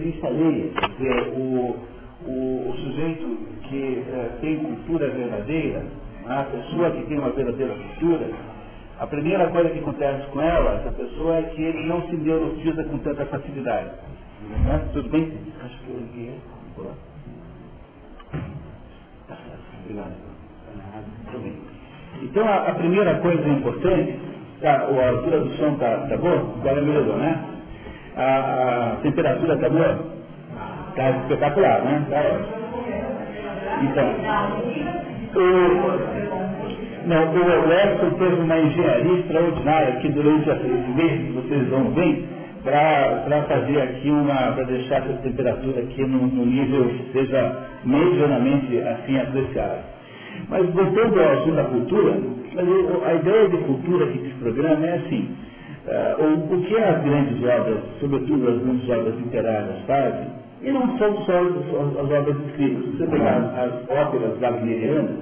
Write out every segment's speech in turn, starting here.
experiência alheia. Quer dizer, o, o, o sujeito que é, tem cultura verdadeira, a pessoa que tem uma verdadeira cultura, a primeira coisa que acontece com ela, essa pessoa, é que ele não se neurotiza com tanta facilidade. Né? Tudo bem? Acho que eu liguei. Tá. Tudo bem. Então, a, a, primeira coisa importante, tá, a altura do som está tá boa? Agora melhorou, né? A, a temperatura está boa? Está espetacular, né? Tá Então, o, não, o Edson fez uma engenharia extraordinária aqui durante esse mês, vocês vão ver, para fazer aqui uma, para deixar essa temperatura aqui no nível que seja medianamente assim apreciável. Mas voltando ao assunto da cultura, a ideia de cultura que esse programa é assim, o, o, que as grandes obras, sobretudo as grandes obras literárias fazem, e não são só as, as obras escritas. Se você pegar as óperas wagnerianas,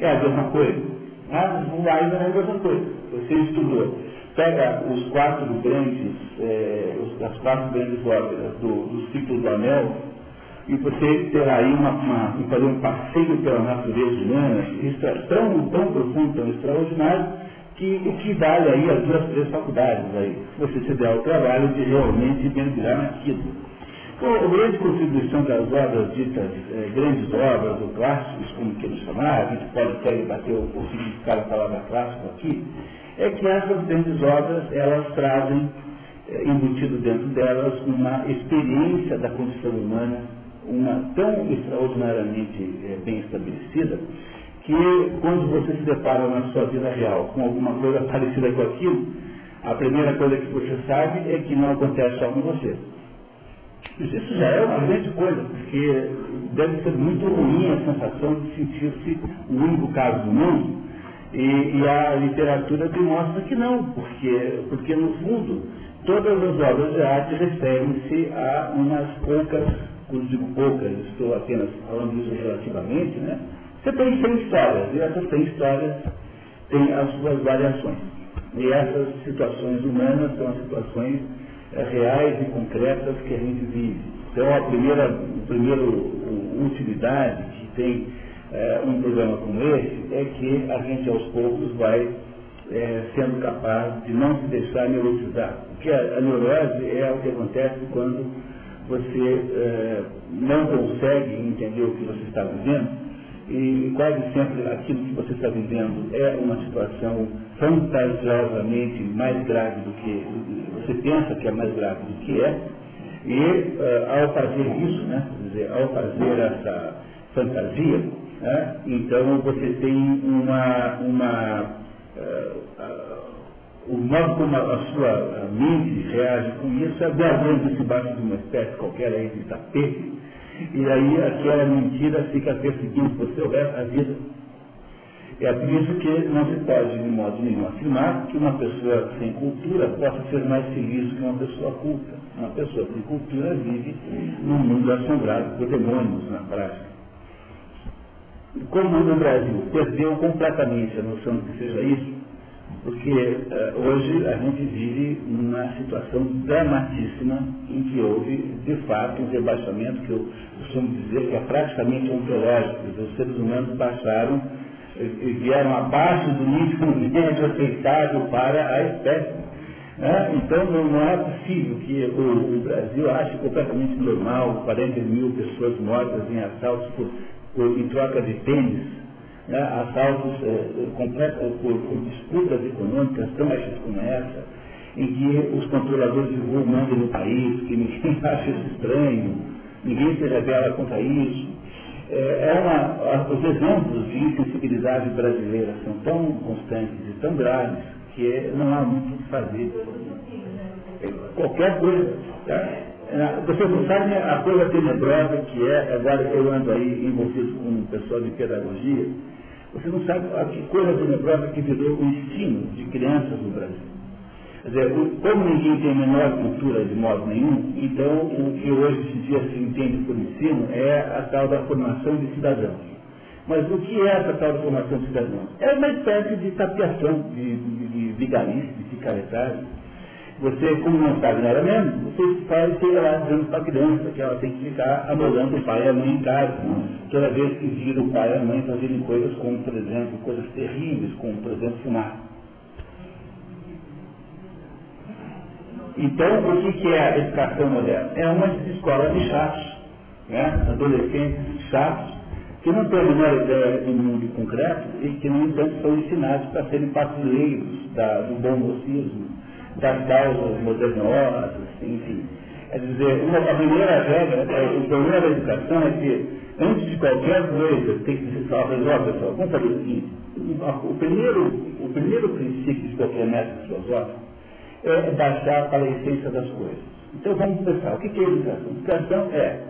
é a mesma coisa. Mas o Weiner é a mesma coisa. Você estudou. Pega os quatro grandes, eh, as quatro grandes óperas do, do ciclo do Anel, e você terá aí uma, uma, fazer um passeio pela natureza humana, isso é tão, tão profundo, tão extraordinário, que equivale aí a duas, três faculdades aí, se você se der o trabalho de realmente mergulhar naquilo. Então, a grande contribuição das obras ditas, eh, grandes obras, ou clássicos, como queremos chamar, a gente pode até bater o, o significado da palavra clássico aqui, é que essas grandes obras, elas trazem, eh, embutido dentro delas, uma experiência da condição humana uma tão extraordinariamente é, bem estabelecida que quando você se depara na sua vida real com alguma coisa parecida com aquilo, a primeira coisa que você sabe é que não acontece só com você. Isso já é uma grande coisa, porque deve ser muito ruim a sensação de sentir-se o único caso do mundo. E, e, a literatura demonstra que não, porque, porque no fundo todas as obras de arte referem-se a umas poucas quando digo poucas, estou apenas falando isso relativamente, né? Você tem 100 histórias, e essas 100 histórias têm as suas variações. E essas situações humanas são as situações é, reais e concretas que a gente vive. Então, a primeira, a primeira utilidade que tem é, um programa como esse é que a gente, aos poucos, vai é, sendo capaz de não se deixar neurotizar. Porque a, a neurose é o que acontece quando você é, não consegue entender o que você está vivendo, e quase sempre aquilo que você está vivendo é uma situação fantasiosamente mais grave do que você pensa que é mais grave do que é, e uh, ao fazer isso, né, dizer, ao fazer essa fantasia, né, então você tem uma, uma uh, o modo como a, sua mente reage com isso é guardando-se debaixo de uma espécie qualquer aí de tapete, e aí aquela mentira fica perseguindo você o resto da vida. É por isso que não se pode, de modo nenhum, afirmar que uma pessoa sem cultura possa ser mais feliz que uma pessoa culta. Uma pessoa sem cultura vive num mundo assombrado por demônios na prática. Como no Brasil perdeu completamente a noção de que seja isso, porque uh, hoje a gente vive numa situação dramatíssima em que houve, de fato, um rebaixamento que eu costumo dizer que é praticamente ontológico. Os seres humanos baixaram e vieram abaixo do nível médio aceitável para a espécie. Né? Então não, não, é possível que o, o, Brasil ache completamente normal 40 mil pessoas mortas em assaltos por, por, em troca de tênis né, assaltos é, completos disputas econômicas tão baixas como essa, em que os controladores mandam no país, que ninguém acha isso estranho, ninguém se revela contra isso. É, é uma, os exemplos de insensibilidade brasileira são tão constantes e tão graves que não há muito o que fazer. Qualquer coisa. Tá? Você não sabe a coisa tenebrosa que é, agora eu ando aí envolvido com um pessoal de pedagogia, você não sabe a que coisa tenebrosa que virou o ensino de crianças no Brasil. Quer dizer, como ninguém tem a menor cultura de modo nenhum, então o que hoje em dia se entende por ensino é a tal da formação de cidadãos. Mas o que é essa tal da formação de cidadãos? É uma espécie de tapiação, de, de, de vigarice, de picaretagem, Você, como não sabe nada mesmo, você pode chegar lá dizendo para a criança que ela tem que ficar amolando o pai e a mãe em casa. Toda vez que vira o pai e a mãe fazerem coisas como, por exemplo, coisas terríveis, como, por exemplo, fumar. Então, o que, é a educação moderna? É uma escola de chatos, né? adolescentes chatos, que não têm a menor ideia do mundo concreto e que, no entanto, são ensinados para serem patrulheiros do bom mocismo, causas modernosas, enfim. É dizer, uma, a primeira regra, é, o problema da educação é que, antes de qualquer coisa, tem que se falar, pessoal, vamos fazer o seguinte, o primeiro, o primeiro princípio de qualquer método filosófico é baixar para a essência das coisas. Então vamos pensar, o que é educação? Educação é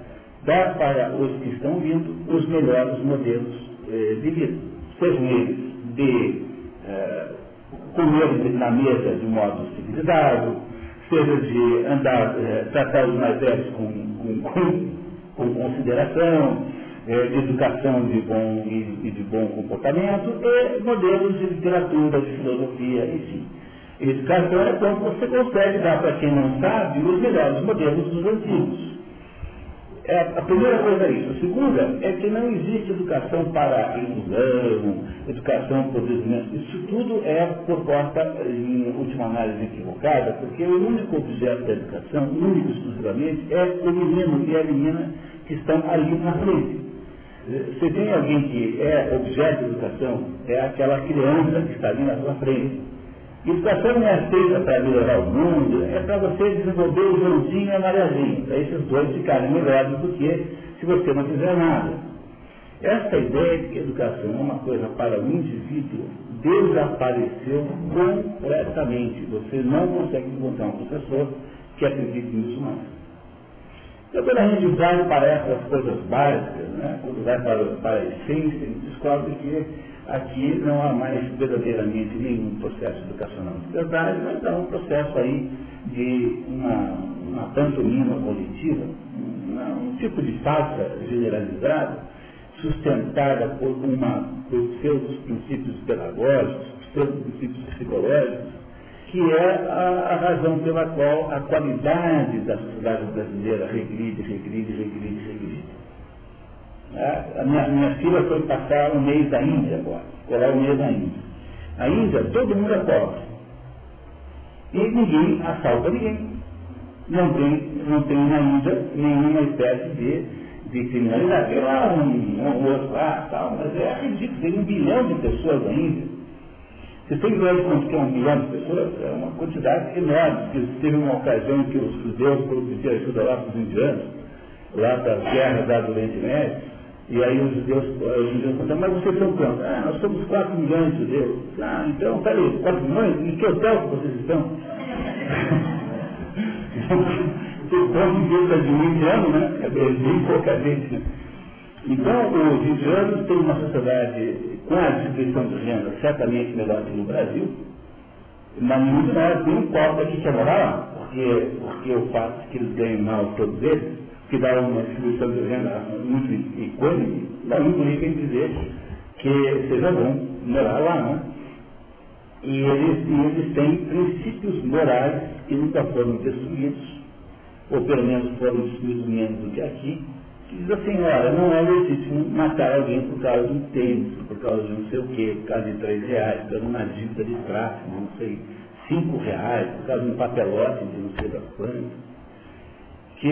dar para os que estão vindo os melhores modelos eh, de vida. Sejam eles de eh, comer na mesa de modo civilizado, seja de andar, eh, tratar os mais velhos com, com, com, consideração, eh, de educação de bom, e, e de bom comportamento, e modelos de literatura, de filosofia, enfim. Educação é quando você consegue dar para quem não sabe os melhores modelos dos antigos. É, a primeira coisa é isso. A segunda é que não existe educação para ilusão, educação por desenvolvimento. Isso tudo é proposta, em última análise, equivocada, porque o único objeto da educação, único exclusivamente, é o menino e a menina que estão ali na frente. Se tem alguém que é objeto de educação, é aquela criança que está ali na sua frente. Educação não é feita para melhorar o mundo, é para você desenvolver o Joãozinho e a Mariazinha, para esses dois ficarem melhores do que se você não fizer nada. Essa ideia de que educação é uma coisa para o indivíduo desapareceu completamente. Você não consegue encontrar um professor que acredite nisso mais. Então, quando a gente vai para essas coisas básicas, né, quando vai para, para a essência, a gente descobre que aqui não há mais verdadeiramente nenhum processo educacional. De verdade, mas há um processo aí de uma, uma pantomima coletiva, um, tipo de farsa generalizada, sustentada por, uma, por seus princípios pedagógicos, seus princípios psicológicos, que é a, a, razão pela qual a qualidade da sociedade brasileira regride, regride, regride, a minha, minha filha foi passar um mês da Índia agora, colar o mês da Índia. A Índia, todo mundo é pobre. E ninguém assalta ninguém. Não tem, não tem na Índia nenhuma espécie de, de criminalidade. Tem lá um, um outro lá, tal, mas é ridículo, tem um bilhão de pessoas na Índia. Você tem de quanto que é um bilhão de pessoas? É uma quantidade enorme. Porque teve uma ocasião que os judeus pedir ajuda lá para os indianos, lá das guerras da do Oriente Médio, e aí os judeus, os mas vocês são quantos? Ah, nós somos 4 milhões de judeus. Ah, então, peraí, 4 milhões? Em que hotel que vocês estão? Vocês estão vivendo de um indiano, né? É bem pouca gente, né? Então, os indianos têm uma sociedade com a distribuição de renda certamente melhor que no Brasil, mas muito mais, não importa que quer morar lá, porque, porque o fato de que eles ganham mal todos eles, que dá uma distribuição de renda muito icônica, não implica em dizer que seja bom morar lá, né? E eles, e eles têm princípios morais que nunca foram destruídos, ou pelo menos foram destruídos menos do que aqui, que diz assim, olha, não é legítimo matar alguém por causa de um tênis, por causa de não sei o quê, por causa de três reais, por causa de uma dívida de tráfico, não sei, cinco reais, por causa de um papelote de não sei das quantas que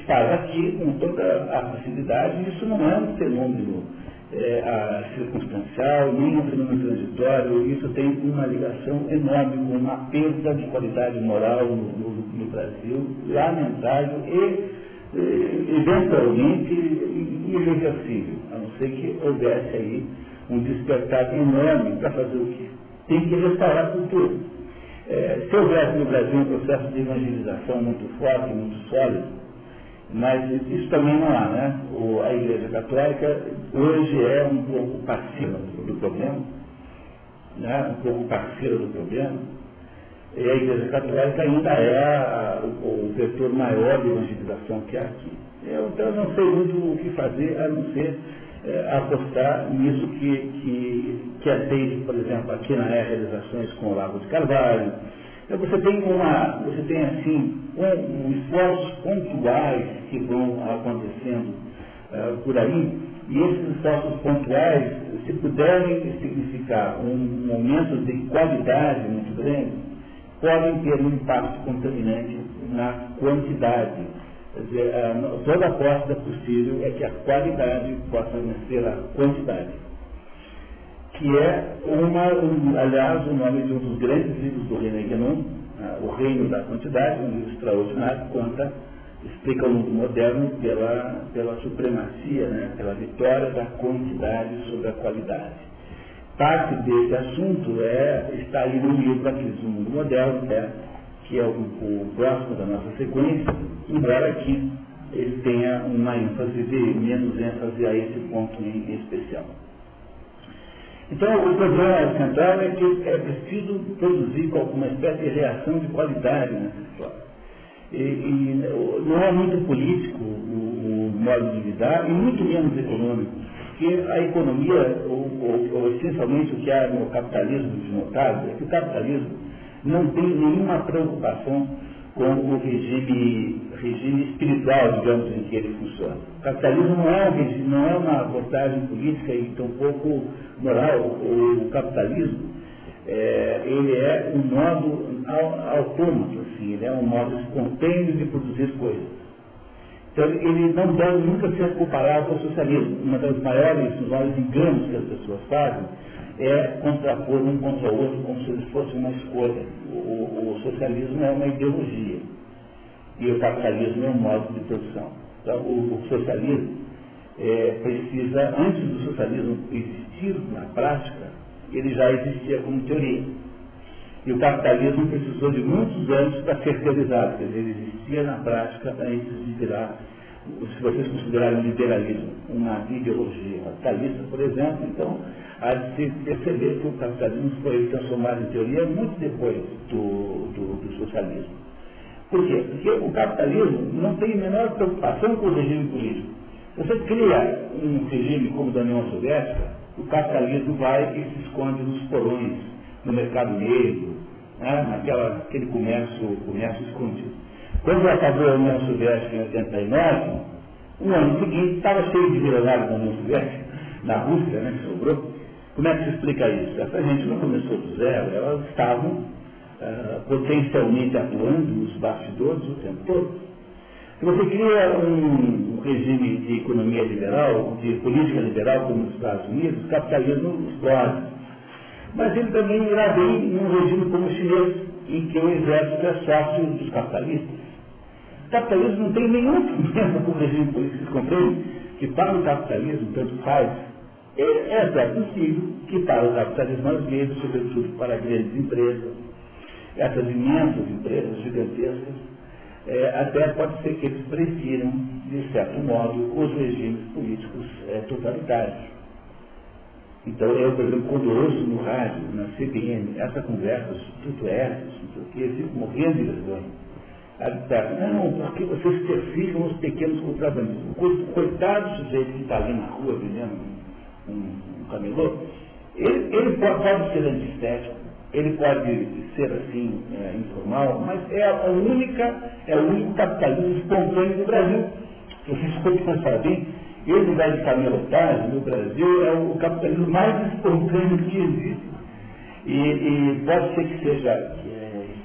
está aqui com toda a facilidade, isso não é um fenômeno é, circunstancial, nem um fenômeno transitório, isso tem uma ligação enorme com uma perda de qualidade moral no, no, no Brasil, lamentável e, e eventualmente irreversível, a não ser que houvesse aí um despertar enorme para fazer o quê? Tem que restaurar a cultura. É, se houvesse no Brasil um processo de evangelização muito forte, muito sólido, mas isso também não há, né? O, a Igreja Católica hoje é um pouco parceira do problema, né? um pouco parceira do problema, e a Igreja Católica ainda é a, o, o, vetor maior de evangelização que há aqui. Eu, então, não sei muito o que fazer, a não ser é, apostar nisso que, que, que é desde, por exemplo, aqui na é realizações com o Lago de Carvalho, Então você tem uma, você tem assim, um, um esforços pontuais que vão acontecendo uh, por aí, e esses esforços pontuais, se puderem significar um aumento de qualidade muito grande, podem ter um impacto contaminante na quantidade. Dizer, uh, toda aposta possível é que a qualidade possa vencer a quantidade que é uma, um, aliás, o nome de um dos grandes livros do René Guénon, ah, O Reino da Quantidade, um livro extraordinário, conta, explica o mundo moderno pela, pela supremacia, né, pela vitória da quantidade sobre a qualidade. Parte desse assunto é, está aí no livro aqui do mundo moderno, né, que é o, o próximo da nossa sequência, embora aqui ele tenha uma ênfase de menos ênfase a esse ponto em especial. Então, o problema central é que é preciso produzir alguma espécie de reação de qualidade nessa história. E, e não é muito político o, o, modo de lidar, e muito menos econômico, porque a economia, ou, ou, ou essencialmente o que há no capitalismo desnotado, é que o capitalismo não tem nenhuma preocupação com o regime, regime espiritual, digamos, em que ele funciona. O capitalismo não é, um regime, não é uma abordagem política e tampouco moral. O capitalismo, é, ele é um modo autômato, assim, ele é um modo espontâneo de produzir coisas. Então, ele não deve nunca ser comparado com o socialismo. Uma das maiores, dos maiores enganos que as pessoas fazem é contrapor um contra o outro como se fosse uma escolha. O, o, socialismo é uma ideologia e o capitalismo é um modo de produção. Então, o, o socialismo é, precisa, antes do socialismo existir na prática, ele já existia como teoria. E o capitalismo precisou de muitos anos para ser realizado, quer dizer, ele existia na prática antes de virar se vocês considerarem o liberalismo uma ideologia capitalista, por exemplo, então de se perceber que o capitalismo foi transformado em teoria muito depois do, do, do socialismo. Por quê? Porque o capitalismo não tem a menor preocupação com o regime político. Você cria um regime como o da União Soviética, o capitalismo vai e se esconde nos porões, no mercado negro, né, naquela, aquele comércio, comércio escondido. Quando acabou a União Soviética em 89, no ano seguinte estava cheio de milionários da União Soviética, na Rússia, né, que sobrou. Como é que se explica isso? Essa gente não começou do zero, elas estavam uh, potencialmente atuando nos bastidores o tempo todo. Se você cria um, um regime de economia liberal, de política liberal, como nos Estados Unidos, o capitalismo explode. Mas ele também irá bem num regime como o chinês, em que o exército é sócio dos capitalistas. O capitalismo não tem nenhum problema com o regime político, compreende? Que para o capitalismo, tanto faz, é, é possível que para o capitalismo às vezes, sobretudo para grandes empresas, essas imensas empresas gigantescas, é, até pode ser que eles prefiram, de certo modo, os regimes políticos é, totalitários. Então eu, por exemplo, quando ouço no rádio, na CBN, essa conversa, tudo é, quê, eu fico morrendo de vergonha não, porque vocês persigam os pequenos contrabandistas. O coitado sujeito que está ali na rua vendendo um, um camelô, ele, ele pode, pode, ser antiestético, ele pode ser assim, é, informal, mas é a única, é o único capitalismo espontâneo do Brasil. Vocês podem pensar bem, esse lugar de camelotagem no Brasil é o capitalismo mais espontâneo que existe. E, e pode ser que seja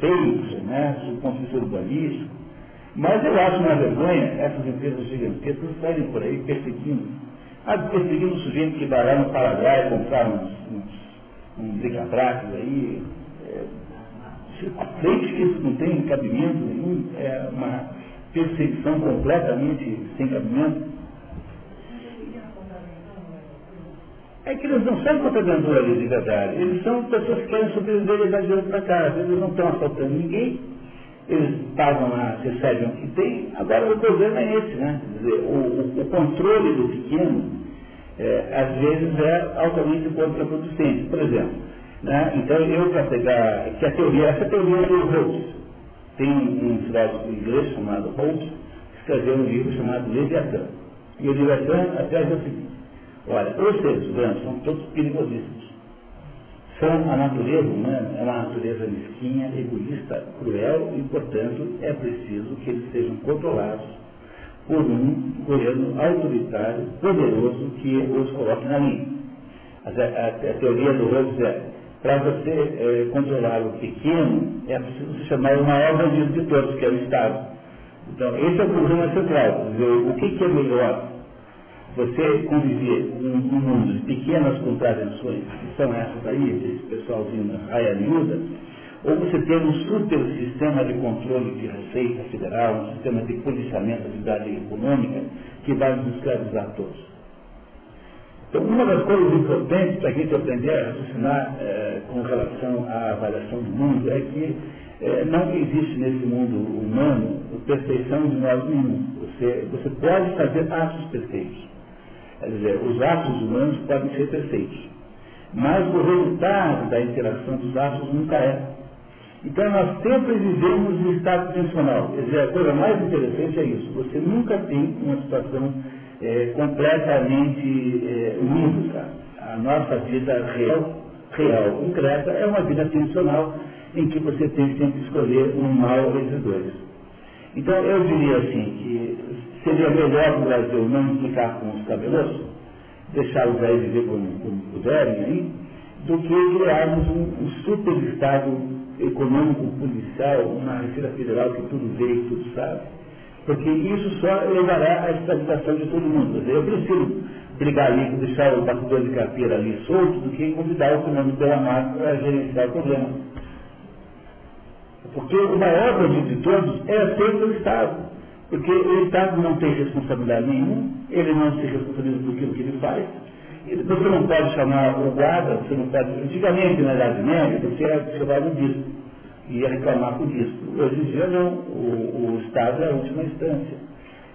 feios, né, do ponto de vista urbanístico. Mas eu acho uma vergonha essas empresas gigantescas saírem por aí perseguindo. Ah, perseguindo o sujeito que vai lá no Paraguai comprar uns, uns, um bricatracos aí. É, desde que isso não tem cabimento nenhum, é uma perseguição completamente sem cabimento. é que eles não são contraventuras de verdade. Eles são pessoas que querem sobreviver de para casa. Eles não estão assaltando ninguém. Eles pagam lá, recebem o que tem. Agora o problema é esse, né? Dizer, o, o, controle do pequeno, é, às vezes, é altamente contraproducente. Por exemplo, né? então eu para pegar, que a teoria, essa teoria do Rawls. Tem um, filósofo inglês chamado Rawls, que escreveu um livro chamado Leviatã. E o Leviatã até é o seguinte, Olha, os seres humanos são todos perigosíssimos. São a natureza humana, é uma natureza mesquinha, egoísta, cruel e, portanto, é preciso que eles sejam controlados por um governo autoritário, poderoso, que os coloque na linha. A, a, a teoria do Rhodes é, para você é, controlar o pequeno, é preciso se chamar o maior bandido de todos, que é o Estado. Então, esse é o problema central. Dizer, o que, que é melhor você conviver num, mundo de pequenas contravenções, que são essas aí, esse pessoalzinho raia miúda, ou você ter um super sistema de controle de receita federal, um sistema de policiamento da atividade econômica, que vai nos escravizar todos. Então, uma das coisas importantes para a gente aprender a raciocinar é, com relação à avaliação do mundo é que é, não existe nesse mundo humano perfeição de modo nenhum. Você, você pode fazer atos perfeitos. Quer dizer, os atos humanos podem ser perfeitos. Mas o resultado da interação dos atos nunca é. Então nós sempre vivemos em estado tensional. Quer dizer, a coisa mais interessante é isso. Você nunca tem uma situação é, completamente é, única. A nossa vida real, real, concreta, é uma vida tensional em que você tem sempre que escolher um mal entre dois. Então eu diria assim que seria melhor no Brasil não implicar com os cabelosos, deixá-los aí viver como, como puderem aí, do que criarmos um, um super Estado econômico, policial, uma Receita Federal que tudo vê e tudo sabe. Porque isso só levará à estabilização de todo mundo. Eu prefiro brigar ali, deixar o batedor de carteira ali solto, do que convidar o Fernando pela marca para gerenciar o problema. Porque o maior de todos é sempre o Estado. Porque o Estado não tem responsabilidade nenhuma, ele não se responsabiliza por aquilo que ele faz. Você não pode chamar o guarda, você não pode. Antigamente, na Idade Média, você era chamado bispo, ia reclamar com o. Hoje em dia não, o, o Estado é a última instância.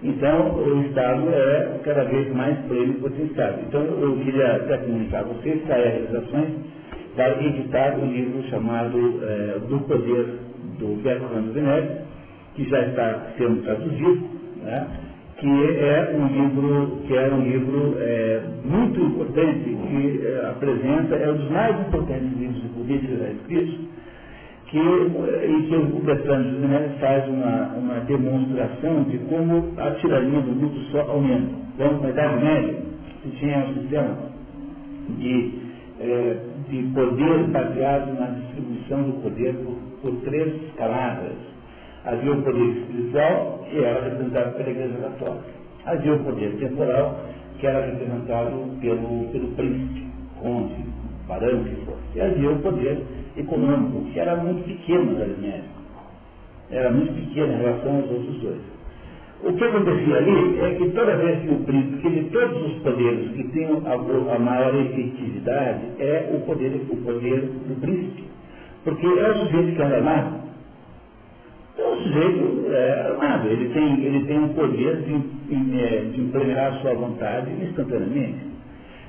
Então, o Estado é cada vez mais plenipotenciário. Então, eu queria até comunicar a vocês que a realizações vai editar um livro chamado é, Do Poder do Bertrand Veneres, que já está sendo traduzido, né, que é um livro, que é um livro é, muito importante, que é, apresenta, é um dos mais importantes livros de política já escritos, que, em que o Bertrand faz uma, uma demonstração de como a tirania do grupo só aumenta. Então, na Idade Média, se tinha um sistema de, é, de poder baseado na distribuição do poder por, por três camadas Havia o poder espiritual, que era representado pela Igreja Católica. Havia o poder temporal, que era representado pelo, pelo príncipe, conde, barão, que fosse. E havia o poder econômico, que era muito pequeno na Idade Era muito pequeno em relação aos outros dois. O que acontecia ali é que toda vez que o príncipe, de todos os poderes que têm a, a maior efetividade, é o poder, o poder do príncipe. Porque é o sujeito que anda então, o sujeito é armado, ele tem, ele tem o poder de, é, de implementar a sua vontade instantaneamente.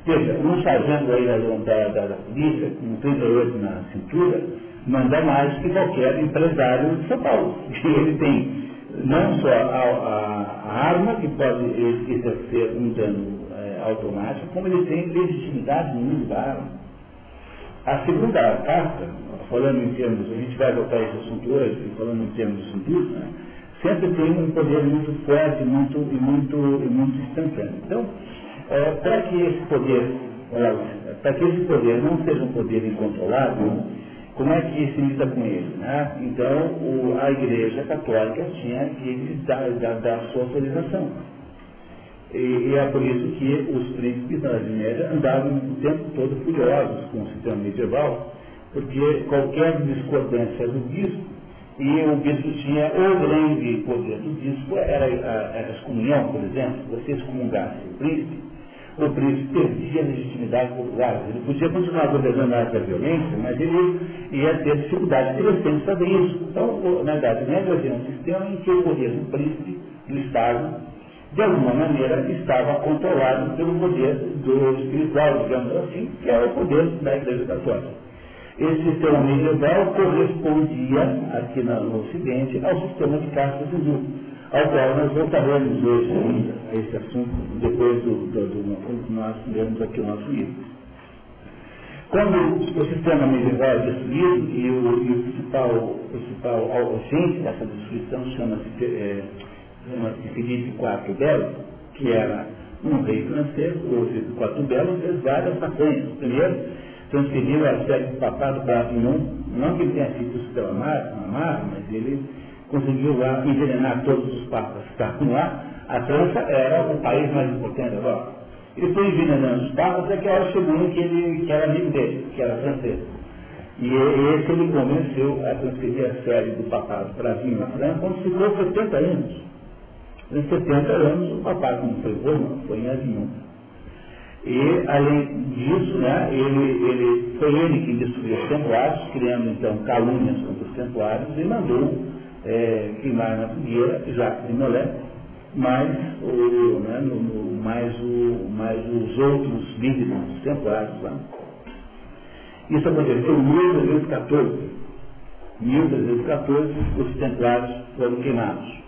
Veja, um sargento aí da, da, da polícia, com 38 na cintura, manda mais que qualquer empresário de São Paulo. Ele tem não só a, a, a arma, que pode exercer um dano é, automático, como ele tem legitimidade no uso da arma. A segunda carta, falando em termos, a gente vai voltar esse assunto hoje, falando em termos científicos, né, sempre tem um poder muito forte muito, e, muito, e muito instantâneo. Então, é, para que esse poder, para que esse poder não seja um poder incontrolável, como é que se lida com ele? Né? Então, o, a Igreja Católica tinha que dar, dar, dar sua autorização. E, e, é por isso que os príncipes da Idade Média andavam o tempo todo furiosos com o sistema medieval, porque qualquer discordância do bispo, e o bispo tinha o grande poder do bispo, era a, a excomunhão, por exemplo, se você excomungasse o príncipe, o príncipe perdia a legitimidade popular. Ele podia continuar governando a arte violência, mas ele ia ter dificuldade de sempre fazer isso. Então, na Idade Média, havia um sistema em que o poder do príncipe, do Estado, de alguma maneira estava controlado pelo poder do espiritual, digamos assim, que é o poder da Igreja Católica. Esse sistema medieval correspondia, aqui no Ocidente, ao sistema de castas hindu, ao qual nós voltaremos hoje a esse assunto, depois do, do, do, do nós lemos aqui o nosso livro. Quando o sistema medieval é destruído e o, e o principal, principal agente dessa destruição chama-se é, chama Felipe IV Belo, que era um rei francês, o Felipe IV Belo fez várias façanhas. Primeiro, transferiu a série do papado para Avignon, não que ele tenha sido sistema amargo, mas ele conseguiu lá envenenar todos os papas que estavam lá. A França era o país mais importante agora. Ele foi envenenando os papas até que a hora chegou que, ele, que era amigo dele, que era francês. E esse ele convenceu a transferir a série do papado para vir na França, quando ficou 70 anos. Em 70 anos o papado não foi Roma, foi em Avignon. E, além disso, né, ele, ele, foi ele que destruiu os templários, criando então calúnias contra os templários e mandou é, queimar na fogueira Jacques de Molé, mais, o, né, no, no, mais, o, mais os outros líderes dos templários lá. Isso aconteceu em 1314. Em 1314, os templários foram queimados.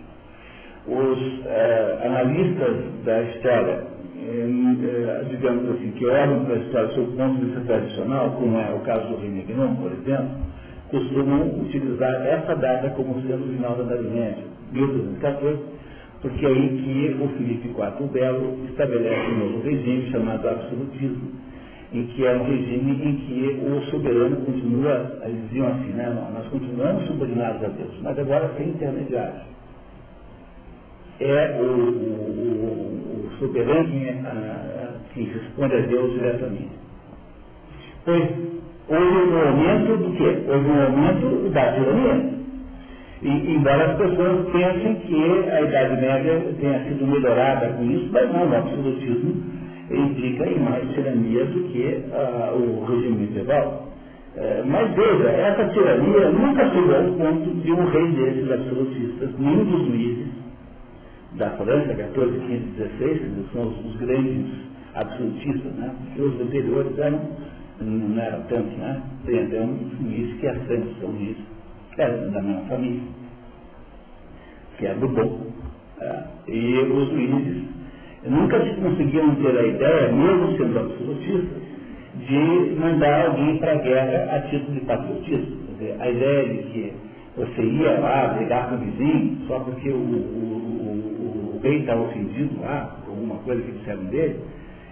Os é, analistas da história, é, digamos assim, que olham para a história sob o ponto de vista tradicional, como é o caso do Rei Negron, por exemplo, costumam utilizar essa data como sendo o final da Idade Média, 1314, porque é aí que o Filipe IV o Belo estabelece um novo regime chamado absolutismo, em que é um regime em que o soberano continua, eles diziam assim, né, nós continuamos subordinados a Deus, mas agora sem intermediários. É o, o, o soberano que responde a Deus diretamente. Pois houve um aumento do quê? Houve um aumento da tirania. E, embora as pessoas pensem que a Idade Média tenha sido melhorada com isso, mas não, o absolutismo implica em mais tirania do que o regime medieval. Uh, mas veja, essa tirania nunca chegou ao ponto de um rei desses absolutistas, nenhum dos juízes da França, 14, 15, 16, que são os, os grandes absolutistas, né? porque os anteriores eram, não eram tantos, né? Tem até um juiz que é França, um juiz era da minha família, que era do bom. Uh, e os juízes nunca se conseguiram ter a ideia, mesmo sendo absolutistas, de mandar alguém para a guerra a título de patriotismo. Dizer, a ideia de que você ia lá brigar com o vizinho só porque o, o, o, rei estava ofendido lá, alguma coisa que disseram dele,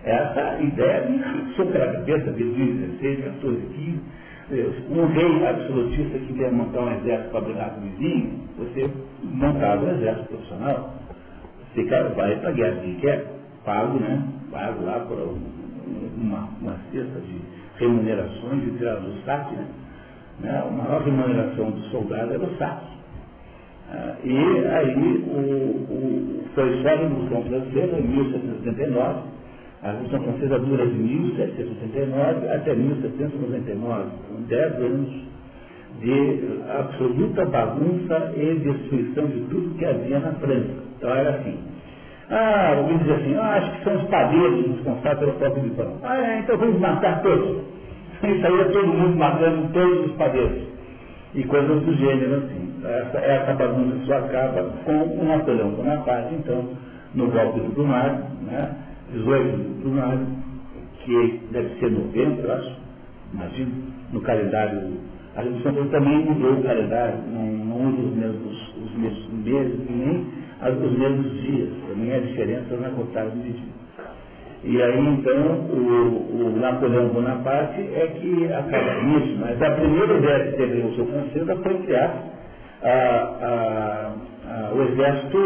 essa ideia me a cabeça de 2016, 14, 15. Um rei absolutista que quer montar um exército para brigar com o vizinho, você montava um exército profissional fica, vai para a guerra quem quer, pago, né? Pago lá por uma, uma cesta de remunerações de tirar do saque, né? né? A maior remuneração do soldado era o saque. Ah, e aí o, o, foi só a Revolução Francesa, em 1779, a Revolução Francesa dura de 1779 até 1799, 10 anos de absoluta bagunça e destruição de tudo que havia na França. Então era assim. Ah, alguém diz assim, ah, acho que são os padeiros responsáveis pelo próprio de pão. Ah, é, então vamos matar todos. E saía todo mundo matando todos os padeiros. E coisas do gênero assim. Essa, essa bagunça só acaba com o Napoleão Bonaparte, então, no golpe do Brumário, né, 18 do Brumário, que deve ser novembro, eu acho, imagino, no calendário. A Revolução também mudou o calendário, não, não usa os mesmos, os mesmos meses, nem os mesmos dias, também a diferença na contagem de dias. E aí então o, o, Napoleão Bonaparte é que acaba nisso, mas a primeira ideia que teve a Revolução Francesa foi criar a, a, a, o exército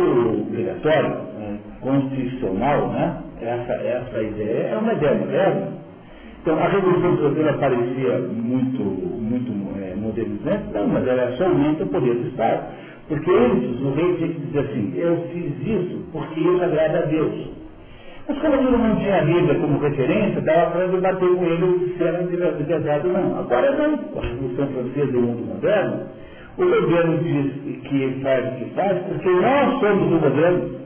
obrigatório, né, constitucional, né? Essa, essa ideia é uma ideia moderna. Então a Revolução Francesa parecia muito, muito é, modernizante, não, mas ela só aumenta o poder do Estado. Porque antes o rei tinha que dizer assim, eu fiz isso porque isso agrada a Deus. Mas como ele não tinha a Bíblia como referência, dava para debater com ele se era de verdade ou não. Agora não, a Revolução Francesa e o mundo moderno, o governo diz que ele faz o que faz porque nós somos o governo.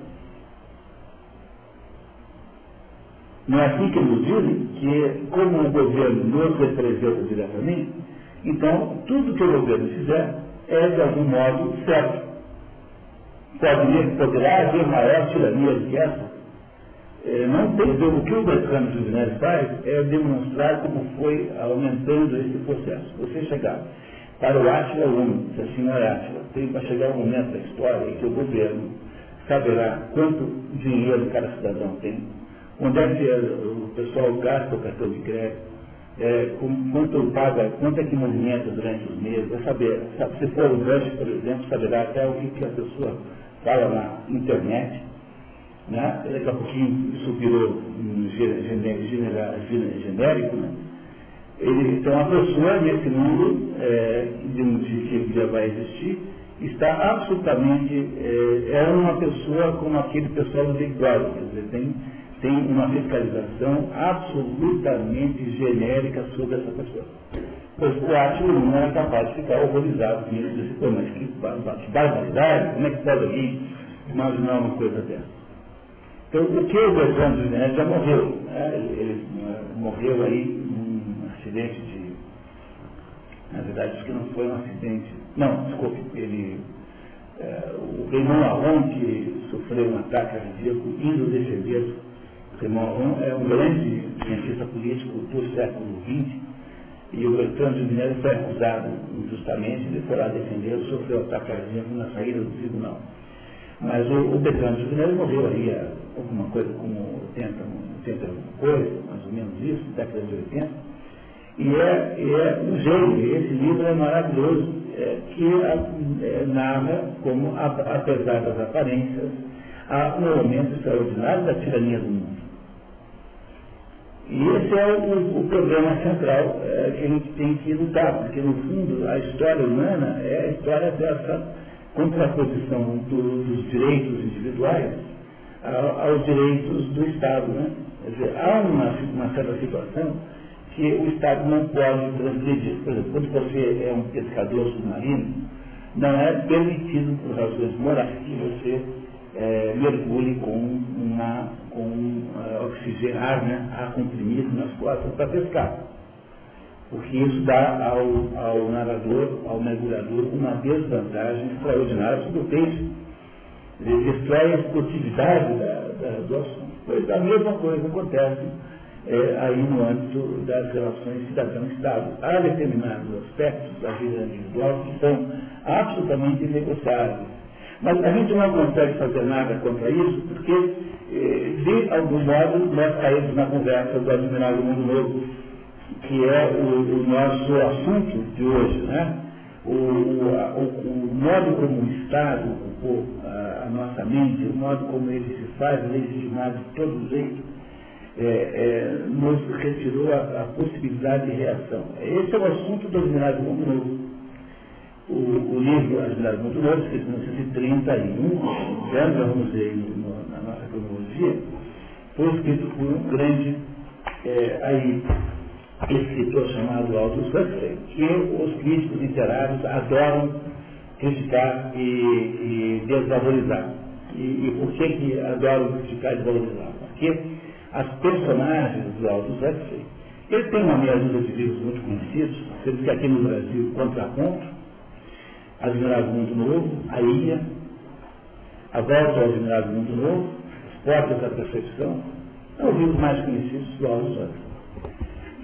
Não é assim que nos dizem que, como o governo nos representa diretamente, então tudo que o governo fizer é, de algum modo, certo. Pode, poderá haver maior tirania do que essa? É, não tem, o que o Bertrand Juvenel faz é demonstrar como foi aumentando esse processo. Você chegar para o Átila 1, se a senhora Átila, tem para chegar um momento da história em que o governo saberá quanto dinheiro cada cidadão tem, onde é que o pessoal gasta o cartão de crédito, é, quanto paga, quanto é que movimenta durante os meses, é saber, se for o Rush, por exemplo, saberá até o que, que a pessoa fala na internet, né? daqui a pouquinho isso virou genérico, né? Ele, então a pessoa nesse mundo é, de um que já vai existir está absolutamente, é, é, uma pessoa como aquele pessoal do Big tem, tem uma fiscalização absolutamente genérica sobre essa pessoa. Pois o Átila não era capaz de ficar horrorizado com isso, disse, mas que barbaridade, como é que pode alguém imaginar uma coisa dessa? Então, o que o Bertrand Juvenel já morreu, né? ele, ele morreu aí num acidente de. Na verdade, acho que não foi um acidente. Não, desculpe, ele. É, o Raymond Aron, que sofreu um ataque cardíaco, indo defender. Raymond Aron é um grande cientista político do século XX, e o Bertrand Juvenel foi acusado injustamente, ele foi lá defender, sofreu ataque cardíaco na saída do tribunal. Mas o, o Betânia Juvenel morreu aí há alguma coisa como 80, 80 alguma coisa, mais ou menos isso, década de 80. E é, é um gênio, esse livro é maravilhoso, é, que é, narra como, apesar das aparências, há um momento extraordinário da tirania do mundo. E esse é o, o problema central é, que a gente tem que lutar, porque no fundo a história humana é a história dessa contraposição do, dos direitos individuais aos direitos do Estado. Né? Quer dizer, há uma, uma certa situação que o Estado não pode transgredir. Por exemplo, quando você é um pescador submarino, não é permitido, por razões morais, que você é, mergulhe com, uma, com uh, oxigênio, ar, né, ar comprimido nas costas para pescar porque isso dá ao, ao narrador, ao mergulhador, uma desvantagem extraordinária sobre o peixe. Ele destrói a esportividade da, da, do assunto. Pois a mesma coisa acontece é, aí no âmbito das relações cidadão-estado. Há determinados aspectos da vida individual que são absolutamente negociáveis. Mas a gente não consegue fazer nada contra isso porque, eh, de algum modo, nós caímos na conversa do Admirável Mundo Novo que é o, o nosso assunto de hoje, né? O, o, o, modo como o Estado ocupou a, a, nossa mente, o modo como ele se faz legitimar de todo jeito, é, é, nos retirou a, a, possibilidade de reação. Esse é o assunto do Admirável Mundo Novo. O, o livro Admirável Mundo Novo, escrito em 1931, já vamos ver no, na nossa cronologia, foi escrito por um grande é, aí, escritor chamado Aldous Huxley, que os críticos literários adoram criticar e, e desvalorizar. E, e, por que, que adoram criticar e desvalorizar? Porque as personagens do Aldous Huxley, ele tem uma meia de livros muito conhecidos, sendo que aqui no Brasil, Contraponto, Admirável Mundo Novo, A Ilha, A Volta ao Admirável Mundo Novo, As Portas da Percepção, são os livros mais conhecidos do Aldous Huxley.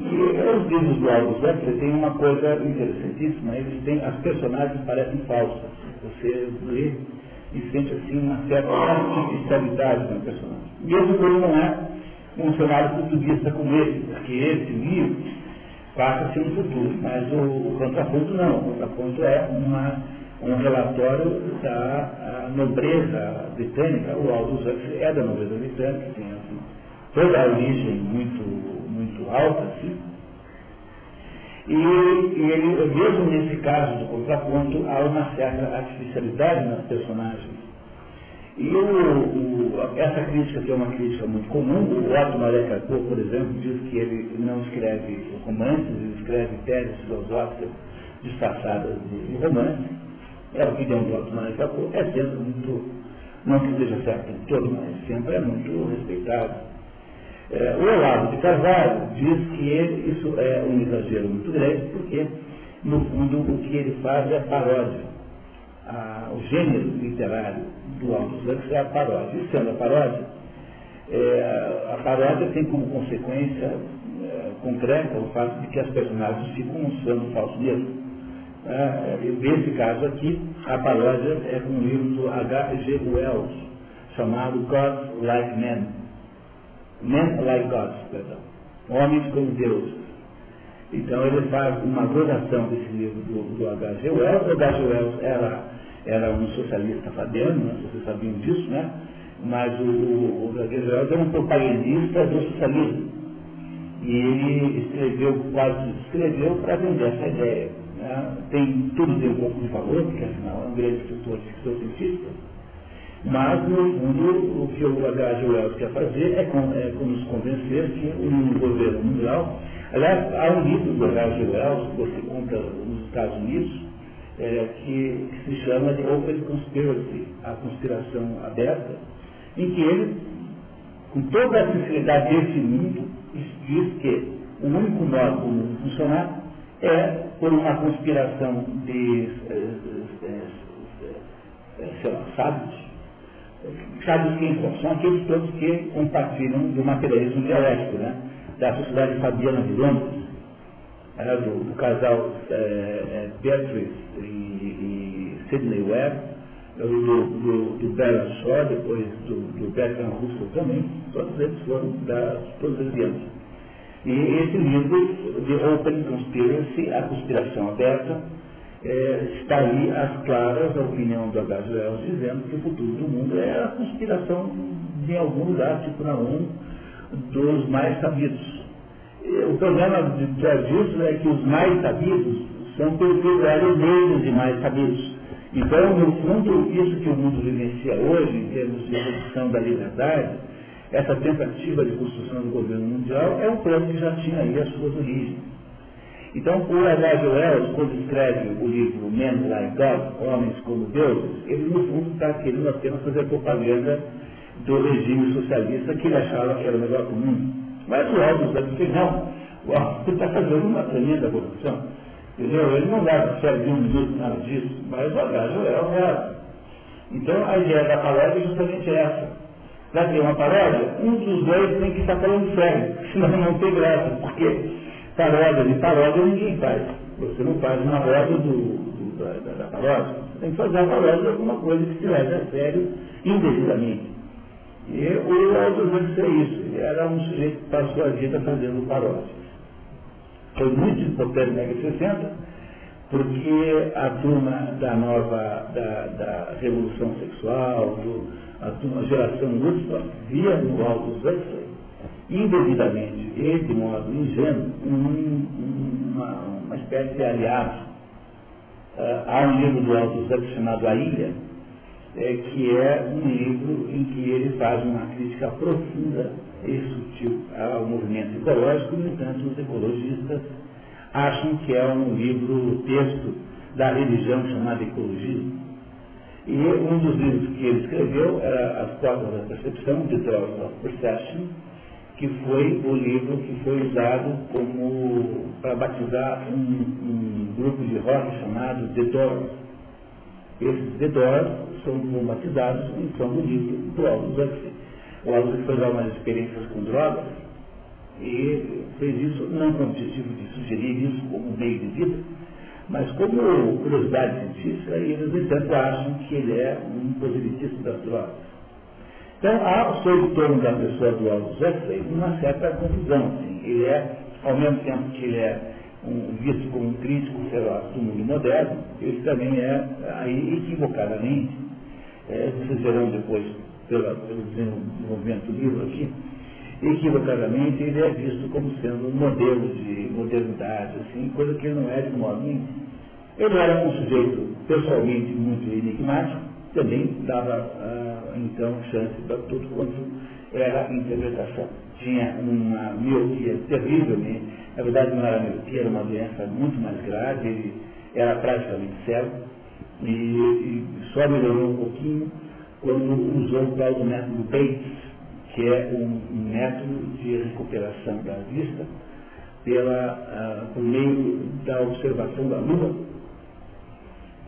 E os livros do Aldous Huxley têm uma coisa interessantíssima, eles têm, as personagens parecem falsas. Você lê e sente assim uma certa artificialidade na personagem. Mesmo ele não é um cenário futurista como esse, porque esse livro passa-se no futuro, mas o, o contraponto não. O contraponto é uma, um relatório da nobreza britânica, o Aldous Huxley é da nobreza britânica, tem assim, toda a origem muito muito alta, assim. E, e ele, mesmo nesse caso do contraponto, há uma certa artificialidade nas personagens. E o, o, essa crítica, que é uma crítica muito comum, o Otto Carpo, por exemplo, diz que ele não escreve romances, ele escreve teses filosóficas disfarçadas de, de romance. É a opinião do Otto Maria Carpo, é sempre muito, não que seja certo todo, mas sempre é muito respeitado. É, o Olavo de Carvalho diz que ele, isso é um exagero muito grande, porque, no fundo, o que ele faz é paródia. o gênero literário do Aldous Huxley é a paródia. E sendo a paródia, é, paródia tem como consequência é, concreta o fato de que as personagens ficam mostrando falso mesmo. É, nesse caso aqui, a paródia é com um livro do H.G. Wells, chamado Gods Like Men. Men Like Gods, perdão. Homens como Deus. Então ele faz uma gozação desse livro do, do H.G. Wells. O H.G. Wells era, era um socialista fabiano, né? vocês sabiam disso, né? Mas o, o, o H.G. Wells era um propagandista do socialismo. E ele escreveu, quase escreveu para vender essa ideia. Né? Tem, tudo tem um pouco de valor, porque afinal é um grande escritor de científica. Mas, no fundo, o que o H.G. Wells quer fazer é, com, é com nos convencer que o governo mundial Aliás, há um livro do H.G. Wells, que você compra nos Estados Unidos, é, que, que, se chama de Open Conspiracy, a conspiração aberta, em que ele, com toda a sinceridade desse mundo, diz que o único modo do mundo funcionar é por uma conspiração de é, é, lá, sábios. Sábios quem são? Aqueles todos que compartilham do materialismo dialético, né? da Sociedade Fabiana de Londres, era do, do casal é, é, Beatrice e, e Sidney Webb, do, do, do Bella Shaw, depois do, do Bertrand Russell também, todos eles foram da, eles E esse livro, de Open Conspiracy, a conspiração aberta, é, está aí às claras a opinião do H. Wells dizendo que o futuro do mundo é a conspiração de algum lugar, tipo na ONU, dos mais sabidos. O problema disso é que os mais sabidos são deles de mais sabidos. Então, no fundo, isso que o mundo vivencia hoje, em termos de redução da liberdade, essa tentativa de construção do governo mundial, é um plano que já tinha aí as suas origens. Então, o H.G. Wells, quando escreve o livro Men Like God, Homens como Deuses, ele, no fundo, está querendo apenas fazer propaganda do regime socialista que ele achava que era o melhor do mundo. Mas o Aldous disse não, o está fazendo uma tremenda corrupção. Entendeu? Ele não dá sério de um minuto nada disso, mas é o real. Então a ideia da paródia é justamente essa. Para ter uma paródia, um dos dois tem que estar falando sério, senão não tem graça, porque paródia de paródia ninguém faz. Você não faz uma roda do, do, da, da, paródia, tem que fazer a paródia de alguma coisa que se leve a sério indevidamente. E o Aldo é isso. Ele era um sujeito que passou a vida fazendo paródias. Foi muito importante na década de 60, porque a turma da nova, da, da revolução sexual, do, a, turma, geração Woodstock, via no Aldous Huxley, indevidamente e de modo ingênuo, um, uma, uma espécie de aliado. Uh, há um livro do Aldous Huxley chamado A Ilha, é, que é um livro em que ele faz uma crítica profunda e sutil ao movimento ecológico, no entanto, os ecologistas acham que é um livro texto da religião chamada ecologismo. E um dos livros que ele escreveu era As Portas da Percepção, The Doors of Perception, que foi o livro que foi usado como para batizar um, um grupo de rock chamado The Doors. Esses The Doors são batizados em São do livro do Aldous Huxley. O Aldous foi dar umas experiências com drogas e fez isso não com o objetivo de sugerir isso como meio de vida, mas como curiosidade científica, e eles, entanto, acham que ele é um positivista das drogas. Então, há o torno da pessoa do Huxley uma certa confusão. Assim. Ele é, ao mesmo tempo que ele é um, visto como um crítico feroz do mundo moderno, ele também é, aí, equivocadamente, é, vocês verão depois pela, pelo desenvolvimento do livro aqui, equivocadamente ele é visto como sendo um modelo de modernidade, assim, coisa que ele não é de modo nenhum. Ele era um sujeito pessoalmente muito enigmático, também dava, ah, então, chance para tudo quanto era interpretação. Tinha uma miopia terrivelmente, na verdade não era miopia, era uma doença muito mais grave, ele era praticamente cego, e, e só melhorou um pouquinho quando usou o tal do método Bates, que é um, método de recuperação da vista pela, uh, por meio da observação da lua,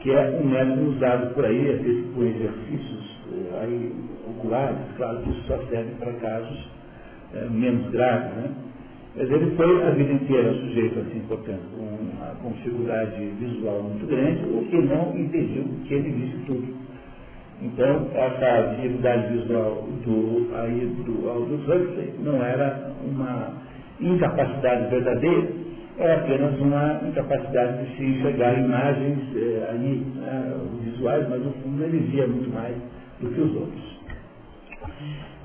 que é um método usado por aí, às vezes por exercícios uh, aí, oculares, claro que isso só serve para casos é, menos grave, né? Mas ele foi a vida inteira sujeito assim, portanto, com uma configuridade visual muito grande, o que não impediu que ele visse tudo. Então, essa dificuldade visual do, aí, do Aldous Huxley não era uma incapacidade verdadeira, era apenas uma incapacidade de se enxergar imagens eh, aí, eh, visuais, mas no fundo ele via muito mais do que os outros.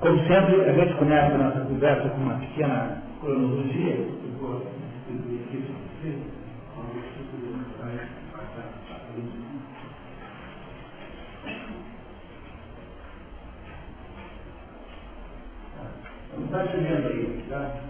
Como sempre, a gente começa a nossa conversa com uma pequena cronologia. Não está chegando aí, tá?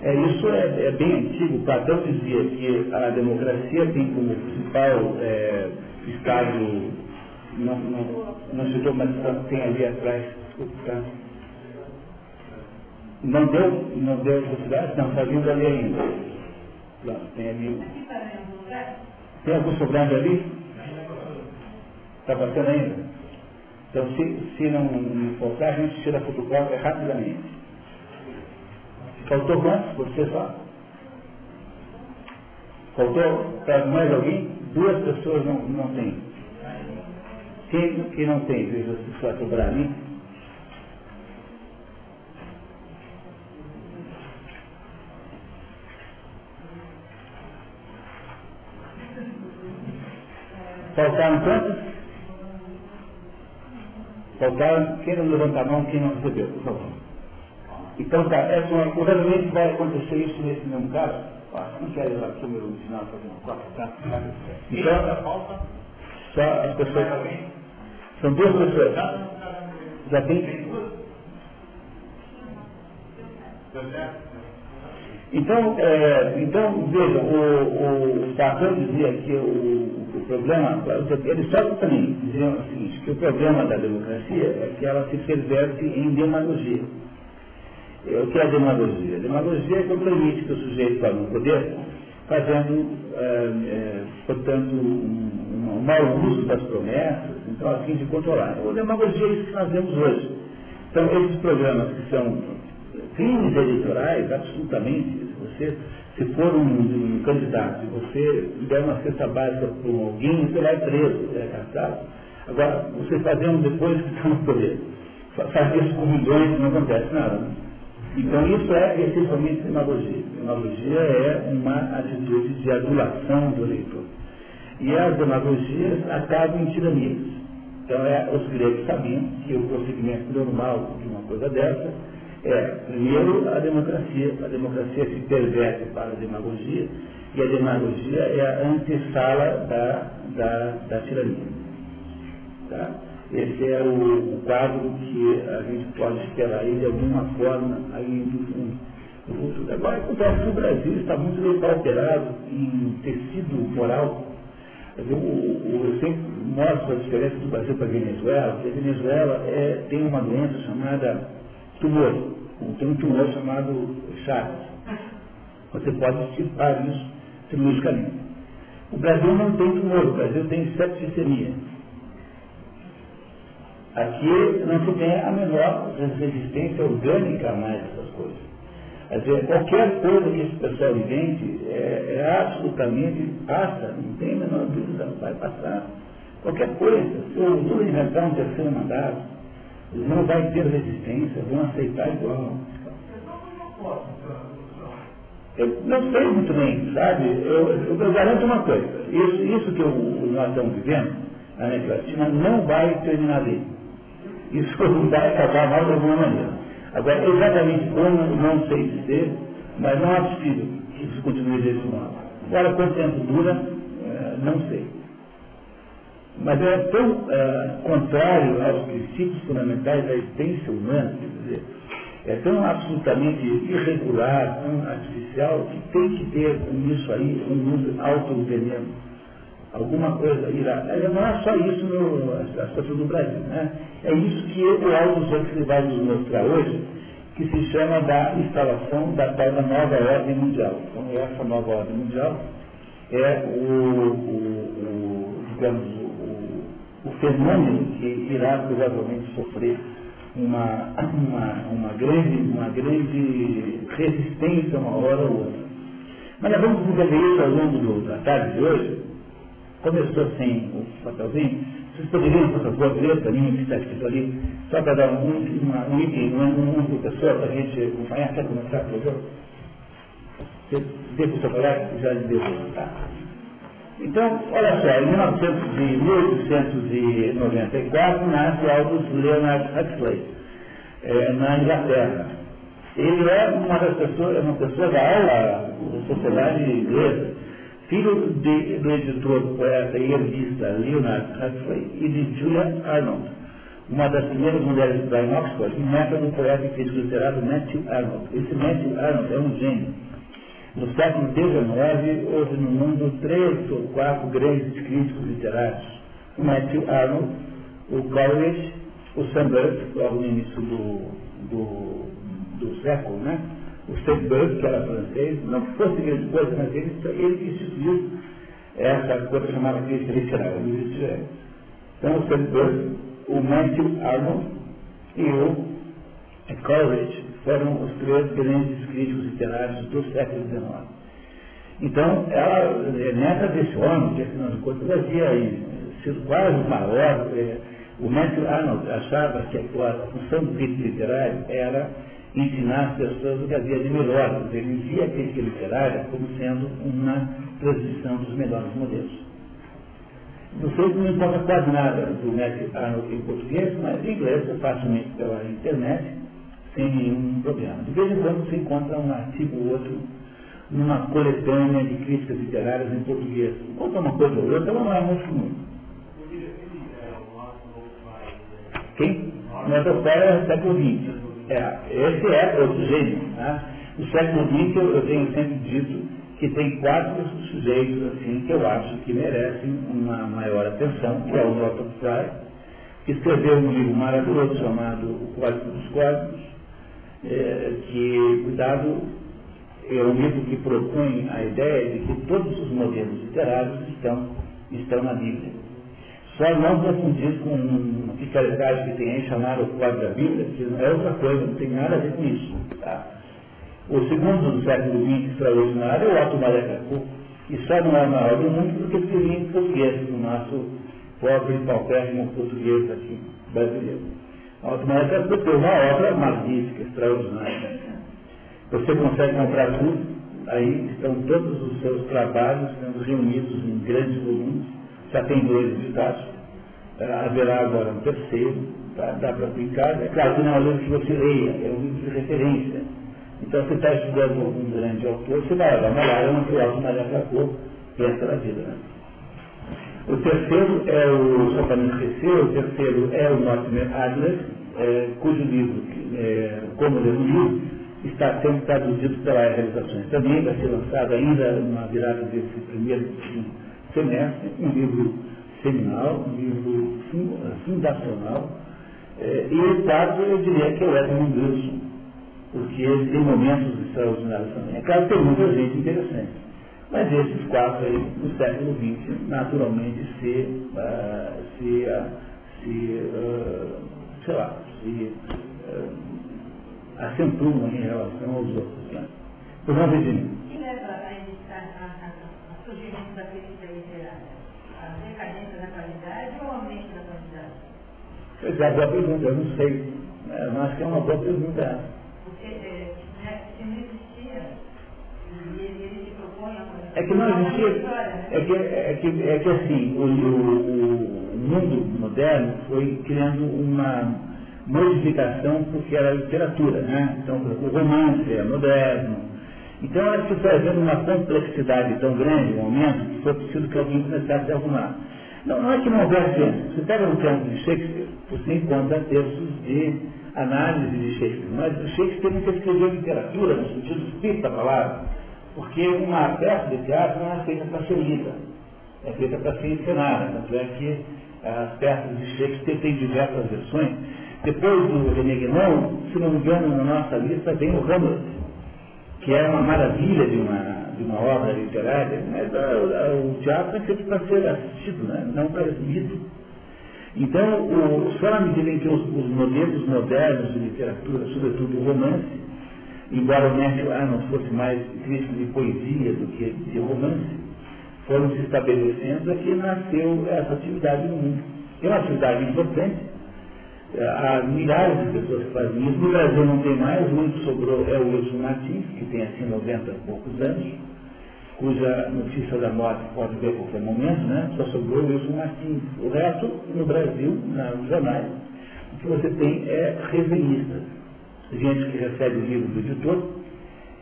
isso é, é, bem antigo. Platão dizia que a democracia tem como principal é, estado, não, não, não citou, mas tem ali atrás, tá? Não deu, não deu velocidade? Não, está vindo ali ainda. Tem ali. Tem algum sobrando ali? Está batendo ainda? Então, se, se não, não a gente tira a fotocópia rapidamente. Faltou quantos? Você só? Faltou para mais alguém? Duas pessoas não, não têm. Quem, quem não tem? Veja se sobrar ali. Faltaram quantos? Faltaram, quem não levanta a mão, quem não recebeu, por favor. Então, tá, é provavelmente vai acontecer isso nesse mesmo caso. Ah, não quero ir lá para o meu original fazer uma cópia, tá? Então, só as pessoas. São duas pessoas. Já tem? Então, é, então veja, o, o dizia que o, o problema, ele só também dizia o seguinte, que o problema da democracia é que ela se perverte em demagogia. O que é demagogia? A demagogia é que permite que o sujeito tome o poder, fazendo, é, é, portanto, um, um, mau uso das promessas, então, a fim de controlar. A demagogia é isso que nós vemos hoje. Então, esses programas que são crimes eleitorais, absolutamente, se você se for um, um, candidato, se você der uma cesta básica para alguém, você vai preso, é caçado. Agora, você fazendo depois que está no poder, fazer isso com milhões, não acontece nada. Né? Então isso é essencialmente demagogia. Demagogia é uma atitude de adulação do eleitor. E as demagogias acabam em tiranias. Então é, os gregos sabiam que o procedimento normal de uma coisa dessa é, primeiro, a democracia. A democracia se perverte para a demagogia e a demagogia é a antessala da, da, da tirania. Tá? Esse é o, o quadro que a gente pode esperar aí de alguma forma aí no futuro. Agora acontece que o Brasil está muito alterado em tecido moral. Eu, eu sempre mostro a diferença do Brasil para a Venezuela, porque a Venezuela é, tem uma doença chamada tumor. Tem um tumor chamado Chagas. Você pode extirpar isso cirurgicamente. O Brasil não tem tumor, o Brasil tem septicemia. Aqui não se tem a menor resistência orgânica a mais essas coisas. Quer dizer, qualquer coisa que esse pessoal invente é, é absolutamente passa, não tem a menor dúvida, vai passar. Qualquer coisa, se o Lula inventar um terceiro mandato, não vai ter resistência, vão aceitar igual. Eu não sei muito bem, sabe? Eu, eu, eu garanto uma coisa, isso, isso que nós estamos vivendo na América Latina não vai terminar bem. Isso vai acabar mal de alguma maneira. Agora, exatamente como, não sei dizer, mas não é possível que isso continue desse modo. Agora, quanto tempo dura, é, não sei. Mas é tão é, contrário aos princípios fundamentais da existência humana, quer dizer, é tão absolutamente irregular, tão artificial, que tem que ter nisso aí um mundo auto-veneno. Alguma coisa irá. Não é só isso no, situação do Brasil, né? É isso que o Aldo Huxley vai nos mostrar hoje, que se chama da instalação da tal da nova ordem mundial. Então, essa nova ordem mundial é o, o, o digamos, o, o fenômeno que irá provavelmente sofrer uma, uma, uma, grande, uma grande resistência uma hora ou outra. Mas nós vamos entender isso ao longo do, da tarde de hoje. Começou sem o papelzinho. Vocês poderiam, por favor, ler para mim o que está escrito ali, só para dar um, uma, um item, um, um, um professor, para a gente acompanhar. Quer começar, por favor? Colega? Já lhe deu. Tá. Então, olha só, em 1894 nasce Aldous Leonard Huxley, é, na Inglaterra. Ele é uma das pessoas, é uma pessoa da aula da sociedade inglesa, filho de, do editor, poeta e revista Leonard Huxley e de Julia Arnold, uma das primeiras mulheres em Oxford, e neta do poeta e crítico literário Matthew Arnold. Esse Matthew Arnold é um gênio no século XIX, houve no mundo três ou quatro grandes críticos literários. O Matthew Arnold, o Coleridge, o Sandburg, logo no início do, do, do século, né? O Sandburg, que era francês, não fosse grande coisa, mas ele, ele instituiu essa coisa chamada crítica literária, Então, o Sandburg, o Matthew Arnold e o Coleridge foram os três grandes críticos literários do século XIX. Então, ela, é nessa desse homem, que afinal de contas havia sido quase o maior, é, o Matthew Arnold achava que a função do crítico literário era ensinar as pessoas o que havia de melhor. Ele via a crítica literária como sendo uma transmissão dos melhores modelos. Se não importa quase nada do Matthew Arnold em português, mas em inglês, facilmente pela internet, sem nenhum problema. De vez em quando se encontra um artigo ou outro numa coletânea de críticas literárias em português. Conta uma coisa ou outra, não é muito comum. Quem? Fora é o século XX. É, esse é outro gênio. Tá? No século XX eu, eu tenho sempre dito que tem quatro sujeitos assim que eu acho que merecem uma maior atenção, que é o Norton Fry, que escreveu um livro maravilhoso chamado O Código dos Códigos, é, que, cuidado, é um livro que propõe a ideia de que todos os modelos literários estão, estão na Bíblia. Só não confundir com uma picaretagem que tem aí chamada o quadro da Bíblia, que é outra coisa, não tem nada a ver com isso. Tá? O segundo do século XX extraordinário é o Otto Maria Cacô, que só não é o maior do mundo porque escrevia em português, no nosso pobre e paupérrimo português aqui brasileiro. A Automática é uma obra magnífica, extraordinária. Você consegue comprar tudo, aí estão todos os seus trabalhos sendo reunidos em grandes volumes, já tem dois editados, é, haverá agora um terceiro, tá? dá para aplicar. É claro que não é um livro que você leia, é um livro de referência. Então, você está estudando um grande autor, você vai dar uma olhada no que o Alto Maria Cacô pensa da vida. Né? O terceiro é o, só para não esquecer, o terceiro é o Mortimer Adler, é, cujo livro, é, Como Ler um Livro, está sendo traduzido pela Realizações. Também vai ser lançado ainda na virada desse primeiro semestre, um livro seminal, um livro fundacional. É, e o quarto, eu diria que é o Edmund Wilson, porque ele tem momentos extraordinários também. É claro que tem muita gente interessante. Mas esses quatro aí, no século XX, naturalmente se, uh, se, uh, se uh, sei lá, se acentuam em relação aos outros. Né? Por não, Virginia? O que leva a surgimento da crítica literária? A decadência da qualidade ou o aumento da quantidade? Pois é, boa pergunta, eu não sei. Eu acho que é uma boa pergunta. Porque é, né, se não existia, e ele se propõe a é que não existia. É que, é que, é que assim, o, o, o mundo moderno foi criando uma, modificação porque era literatura, né? Então o romance é moderno. Então ela se fazendo uma complexidade tão grande no momento que foi preciso que alguém começasse a arrumar. Não, não é que não houvesse antes. Você pega no tempo de Shakespeare, você encontra textos de análise de Shakespeare, mas o Shakespeare nunca escreveu literatura no sentido estrito da palavra, porque uma peça de teatro não é feita para ser lida, é feita para ser encenada. Tanto é que as peças de Shakespeare têm diversas versões. Depois do René Guénon, se não me engano, na nossa lista vem o Hamlet, que é uma maravilha de uma, de uma obra literária, mas a, a, o teatro é feito para ser assistido, né? não para ser lido. Então, o, só na medida em que os, os, modelos modernos de literatura, sobretudo o romance, embora o Matthew Arnold fosse mais crítico de poesia do que de romance, foram se estabelecendo, é que nasceu essa atividade no mundo. É uma atividade importante, há milhares de pessoas que fazem isso. No Brasil não tem mais, o único sobrou é o Wilson Martins, que tem assim 90 e poucos anos, cuja notícia da morte pode ver a qualquer momento, né? Só sobrou o Wilson Martins. O resto, no Brasil, nos jornais, o que você tem é resenhistas, gente que recebe o livro do editor,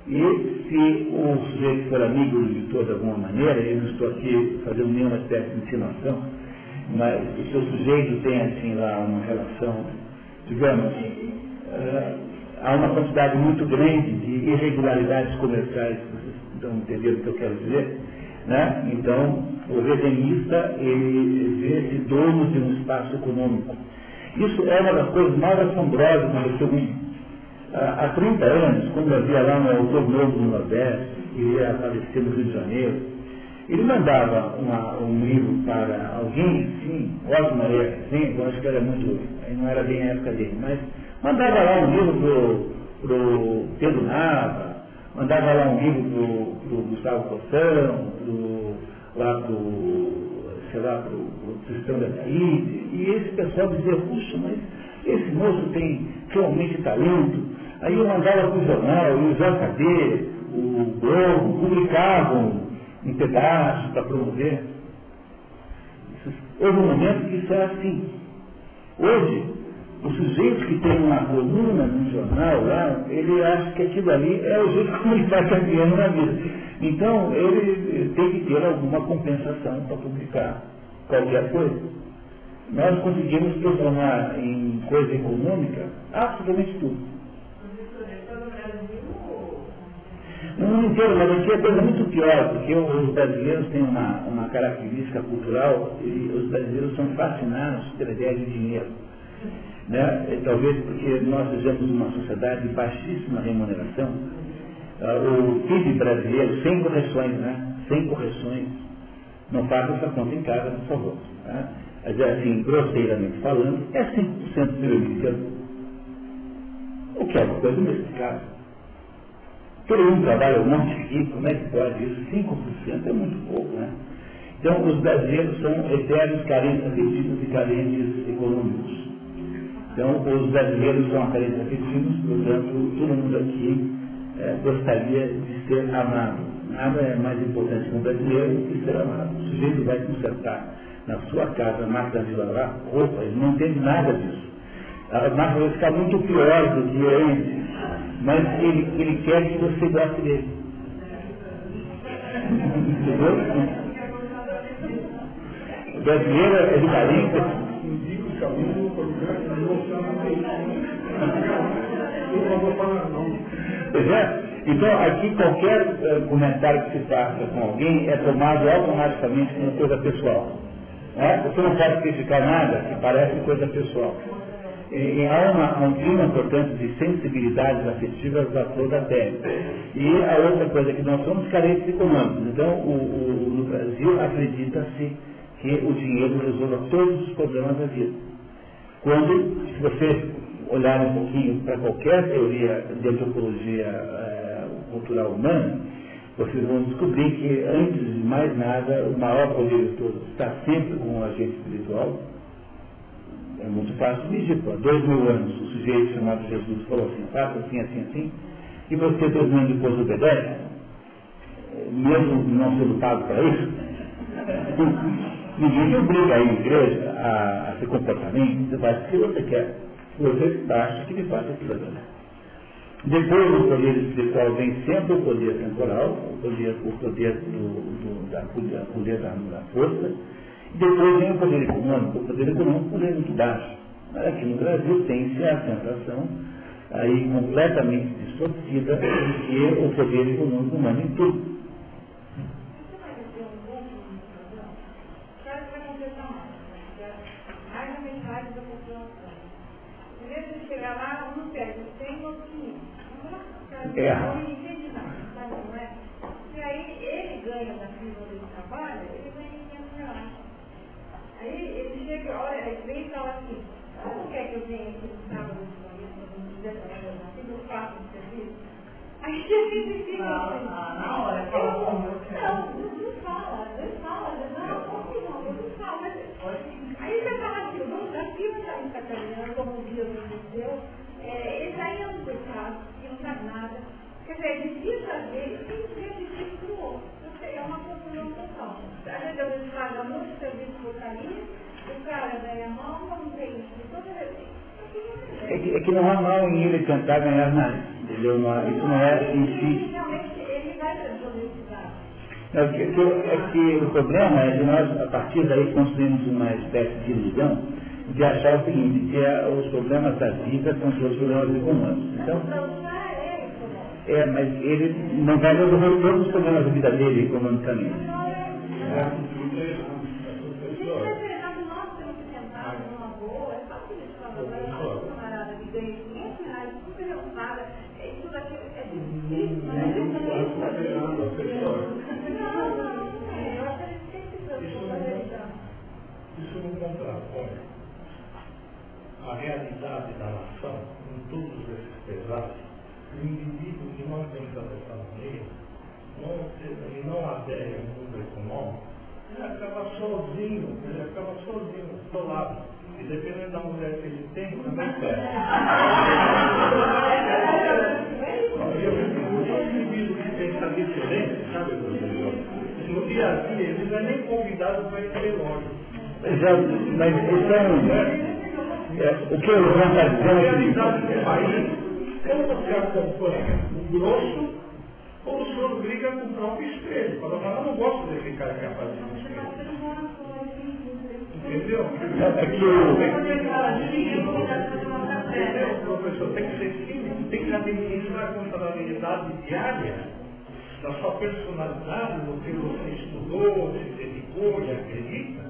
e se o sujeito for amigo do editor de alguma maneira, eu não estou aqui fazendo nenhuma espécie de insinuação, mas o seu sujeito tem assim lá uma relação, digamos, uh, há uma quantidade muito grande de irregularidades comerciais, vocês estão entendendo o que eu quero dizer? Né? Então, o redenista, ele vê-se dono de um espaço econômico. Isso é uma das coisas mais assombrosas do seu mundo. Há 30 anos, quando havia lá um autor novo no Nordeste, que ia aparecer no Rio de Janeiro, ele mandava uma, um livro para alguém, sim, Osmo Maria eu acho que era muito, não era bem a época dele, mas mandava lá um livro para o Pedro Nava, mandava lá um livro para o Gustavo Cossão, pro, lá para sei lá, para o Cristão da Caíde, e esse pessoal dizia, puxa, mas esse moço tem realmente talento. Aí eu mandava para o jornal, e o JD, o Globo, publicavam em pedaços para promover. Houve um momento que isso era assim. Hoje, o sujeito que tem uma coluna no jornal lá, ele acha que aquilo ali é o jeito como ele está ganhando na vida. Então, ele tem que ter alguma compensação para publicar qualquer coisa. Nós conseguimos transformar em coisa econômica absolutamente tudo. No mundo mas aqui é coisa muito pior, porque os brasileiros têm uma, uma característica cultural, e os brasileiros são fascinados pela ideia de dinheiro. Né? E, talvez porque nós vivemos uma sociedade de baixíssima remuneração. Uh, o PIB brasileiro, sem correções, né? sem correções, não paga essa conta em casa, por favor. Né? Mas, assim, grosseiramente falando, é 5% do PIB. O que é uma coisa inexplicável. Todo mundo trabalha um monte aqui, como é que pode isso? 5% é muito pouco, né? Então, os brasileiros são eternos carentes afetivos e carentes econômicos. Então, os brasileiros são carentes afetivos, portanto, todo mundo aqui é, gostaria de ser amado. Nada é mais importante que um brasileiro que ser amado. O sujeito vai consertar na sua casa a máquina de lavar roupa, ele não entende nada disso. A máquina vai ficar muito pior do que antes mas ele, ele quer que você goste dele. Entendeu? O brasileiro é carência. Pois é. Então, aqui qualquer uh, comentário que se faça com alguém é tomado automaticamente como coisa pessoal. É? Você não pode criticar nada que parece coisa pessoal. E há uma, um clima, portanto, de sensibilidades afetivas da flor da pele. E a outra coisa é que nós somos carentes econômicos. Então, o, o, no Brasil, acredita-se que o dinheiro resolva todos os problemas da vida. Quando, se você olhar um pouquinho para qualquer teoria de antropologia é, cultural humana, vocês vão descobrir que, antes de mais nada, o maior poder de todos está sempre com o agente espiritual, é muito fácil medir. Há dois mil anos, o sujeito chamado Jesus falou assim, faça assim, assim, assim, e você dois mil anos depois obedece, mesmo não sendo pago para isso, ninguém obriga a igreja a, a se comportar bem, você faz o que você quer. Você acha que de fato é cidadão. Depois o poder espiritual vem sempre o poder temporal, o poder, o poder, do, do, da, poder da, da força, depois vem o poder econômico, o poder econômico é muito baixo. Aqui no Brasil tem-se a sensação aí completamente distorcida de que o poder econômico manda em tudo. Erra. E aí ele ganha na firma ele trabalha, ele ganha 500 reais. Aí ele chega, olha, ele vem e fala assim, como quer que eu venha aqui no sábado não quiser trabalhar na firma, eu faço o serviço? Aí ele fica assim, na hora, fala eu quero. Não, não fala, não fala, não, que não, não fala, mas... Aí você fala assim, vamos, a firma está me sacaneando, como o dia do seu, é, ele está indo por casa, que não sabe nada. Quer dizer, de vista dele, tem que ser difícil para o outro. É uma confusão total. Às vezes paga muito serviço por caminho, o cara ganha mal, não tem isso. Toda vez. É que, é que não há mal em ele tentar ganhar mais, entendeu? Não, isso não é em si. Ele vai para a universidade. É que, é que o problema é que nós, a partir daí, construímos uma espécie de ilusão de achar o seguinte, que é, os problemas da vida são todos problemas econômicos. Então, é, mas ele não vai resolver todos os problemas da vida dele economicamente. É. A realidade da nação em todos esses pedaços, o indivíduo que pensa dessa maneira, não, e não adere ao mundo econômico, ele acaba sozinho, ele acaba sozinho, isolado. E dependendo da mulher que ele tem, também perde. Pensa diferente, sabe, no dia a dia, ele não é nem convidado para ir ter longe. mas isso é o que o João está dizendo é o seguinte. Quando você acompanha grosso, ou o senhor briga com o próprio espelho. Fala, mas eu não gosto desse cara que é fazendo espelho. Entendeu? É que o... Entendeu, professor? Tem que ser simples, tem que administrar a contabilidade diária da sua personalidade, do que você estudou, se dedicou e acredita.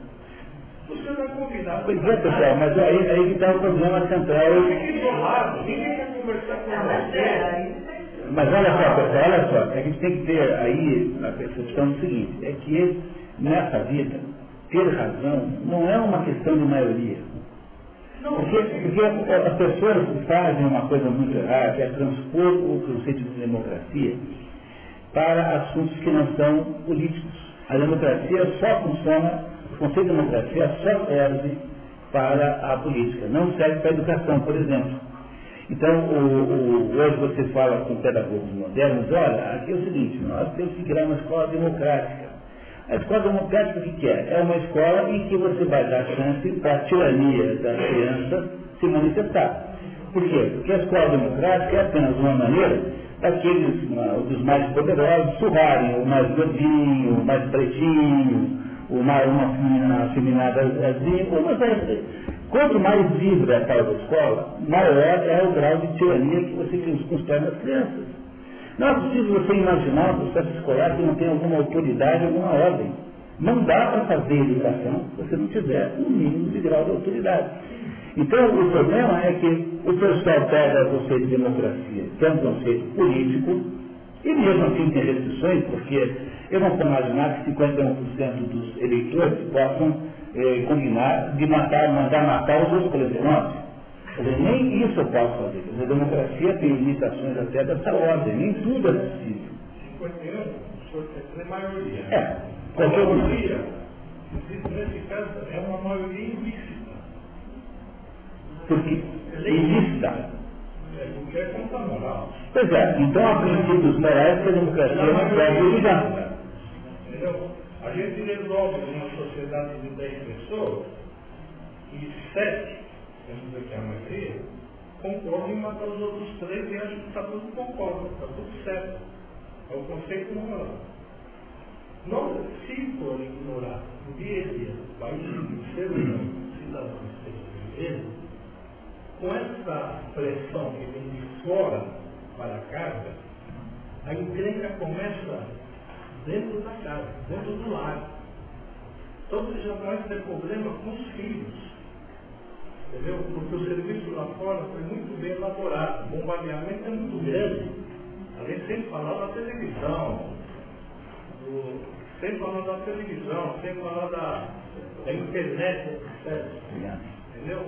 Você vai convidar. Pois é, pessoal, mas aí, aí que está o problema central. ninguém quer conversar com você. Mas olha só, olha só, a gente tem que ter aí a percepção do seguinte, é que nessa vida, ter razão não é uma questão de maioria. Porque, porque as pessoas fazem uma coisa muito errada, que é transpor o conceito de democracia para assuntos que não são políticos. A democracia só funciona o conceito de democracia só serve para a política, não serve para a educação, por exemplo. Então, o, o, hoje você fala com pedagogos modernos, olha, aqui é o seguinte, nós temos que criar uma escola democrática. A escola democrática o que é? É uma escola em que você vai dar chance para a tirania da criança se manifestar. Por quê? Porque a escola democrática é apenas uma maneira daqueles, uma, dos mais poderosos, surrarem o mais gordinho, o mais pretinho, uma, uma afeminada mas é, quanto mais livre é a tal da escola, maior é o grau de tirania que você constrói nas crianças. Não é possível você imaginar um processo escolar que não tem alguma autoridade, alguma ordem. Não dá para fazer educação se você não tiver um mínimo de grau de autoridade. Então, o problema é que o pessoal pega o conceito de democracia, que é um conceito político, e mesmo assim tem restrições, porque eu não posso imaginar que 51% dos eleitores possam eh, combinar de matar, mandar matar os outros colecionadores. Nem isso eu posso fazer. A democracia tem limitações até dessa ordem, nem tudo é possível. 51, o senhor quer dizer maioria. É, qualquer maioria, nesse caso, é uma maioria ilícita. Por quê? Ilícita. Pois é, então a princípios morais que a democracia não pode ligar. Entendeu? A gente resolve numa sociedade de 10 pessoas e 7 vamos dizer que é a maioria, concordam em matar os outros três e acham que está tudo concordo, está tudo certo. É o conceito moral. Não, se for ignorar o dia a dia, país, ser humano, cidadão, seja com essa pressão que vem de fora para casa, a encrenca começa dentro da casa, dentro do lar. Então você já começa ter problema com os filhos. Entendeu? Porque o serviço lá fora foi muito bem elaborado. O bombardeamento é muito grande. Além sem falar da televisão, do, sem falar da televisão, sem falar da, da internet, etc. Entendeu?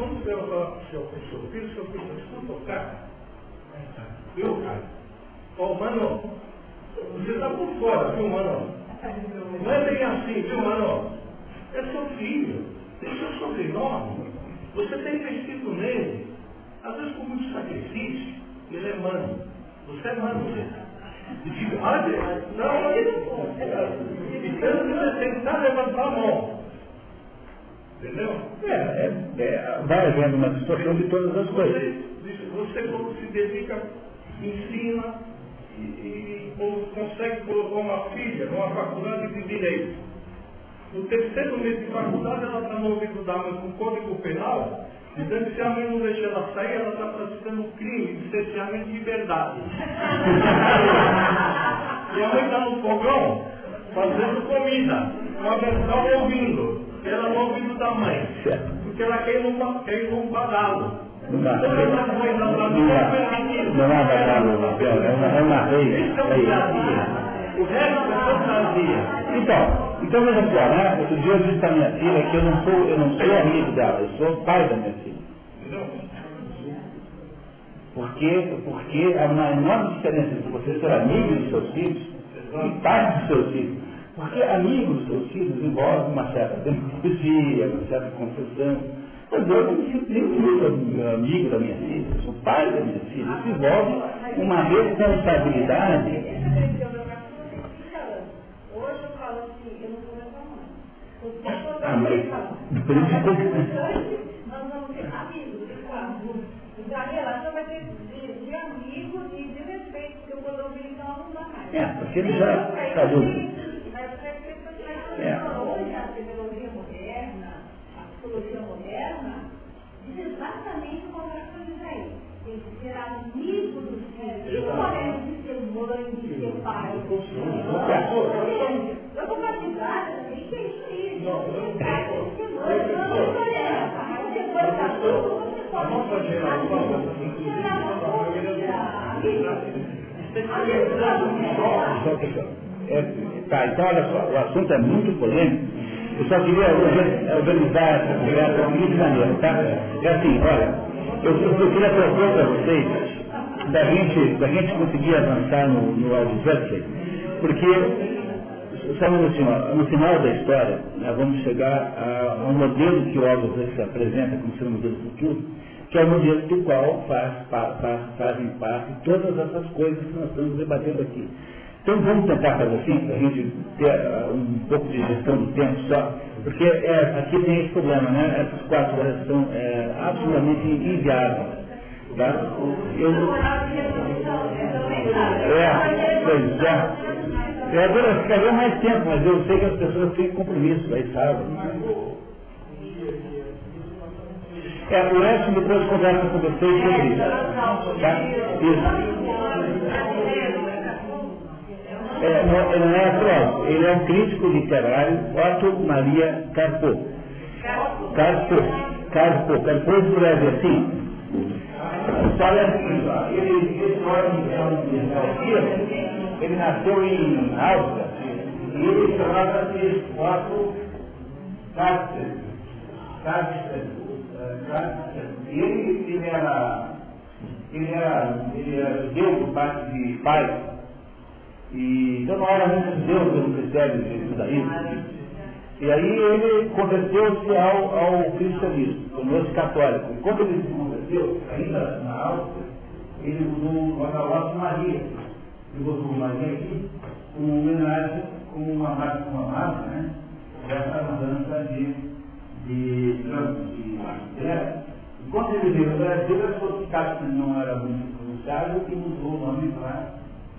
Quando vai falar para o seu, filho, seu filho, escuta o cara. Viu, cara? Ó, mano, você está por fora, viu, mano? Não é bem assim, viu, mano? É seu filho. Tem seu sobrenome. Você tem investido nele. Às vezes com muito sacrifício. Ele é mano. Você é mano, você. E diga, olha, não, então você tem que levantar a mão. Entendeu? É, é, é, vai havendo uma distorção de todas as coisas. Você, você se dedica, ensina, e, e consegue colocar uma filha numa faculdade de Direito. No terceiro mês de faculdade, ela está no ouvido da mãe com Código Penal, dizendo que se a mãe não deixa ela sair, ela está praticando um crime de cerceamento de liberdade. e a mãe está no fogão, fazendo comida, uma versão ouvindo, ela no ouvido da mãe, porque ela quer ir num, quer ir num badalo. Não. Não dá. Não dá para É uma rei. O resto é. Então, então veja só, né? Outro dia eu disse para minha filha que eu não sou, eu não sou amigo dela, eu sou pai da minha filha. Porque, porque há uma enorme diferença entre você ser amigo dos seus filhos e pai dos seus filhos. Porque amigo dos seus filhos envolve uma certa demagogia, uma certa concessão. Mas eu não sou amigo da minha filha, sou pai da minha filha. Isso envolve uma responsabilidade. Ah, mas por isso Nós vamos amigos, então a relação vai ser de, amigos e de respeito, porque o não dá mais. É, porque ele já está duro. É. Hoje a tecnologia moderna, a psicologia moderna, diz exatamente o contrário que diz aí. Tem que ser amigo dos filhos. Não podemos de ser mãe, de ser pai. Eu vou batizar, assim, que é isso aí. Pai, tem que ser mãe, não. Mas depois da tudo, você pode ser amigo. É, tá, então olha só, o assunto é muito polêmico. Eu só queria organizar essa conversa da seguinte maneira, tá? É assim, olha, eu, eu queria propor para vocês da gente, da gente conseguir avançar no, no Albuquerque, porque sabe, no, final, no final da história, nós vamos chegar a um modelo que o Albuquerque apresenta como sendo um modelo futuro, que é o modelo do qual faz, faz, fazem parte todas essas coisas que nós estamos debatendo aqui. Então vamos tentar fazer assim, para a gente ter uh, um pouco de gestão do tempo só, porque é, aqui tem esse problema, né? Essas quatro horas são é, absolutamente inviáveis. Tá? Eu, é, pois é. Eu agora ficaria mais tempo, mas eu sei que as pessoas têm compromisso, aí sábado. É, o resto depois conversa com vocês sobre isso. Tá? Isso. É, não, ele não é atual, ele é um crítico literário, Otto Maria Carpo. Carpo, Carpo, Carpo escreve assim. A história é assim, ele, homem ele nasceu em Áustria e ele chamava-se Otto Carsten. Carsten. E ele, ele era ele era, ele era judeu por parte de pai e, então não era muito judeu pelo critério de judaísmo. E aí ele converteu-se ao, ao cristianismo, tornou-se católico. E quando ele se converteu, ainda na Áustria, ele usou o Agalócio Maria. Ele botou Maria aqui como homenagem, como uma marca, uma marca, né? Dessa mudança de, de, de, de Quando ele veio ao Brasil, ele falou que Castro não era muito pronunciável e mudou o nome para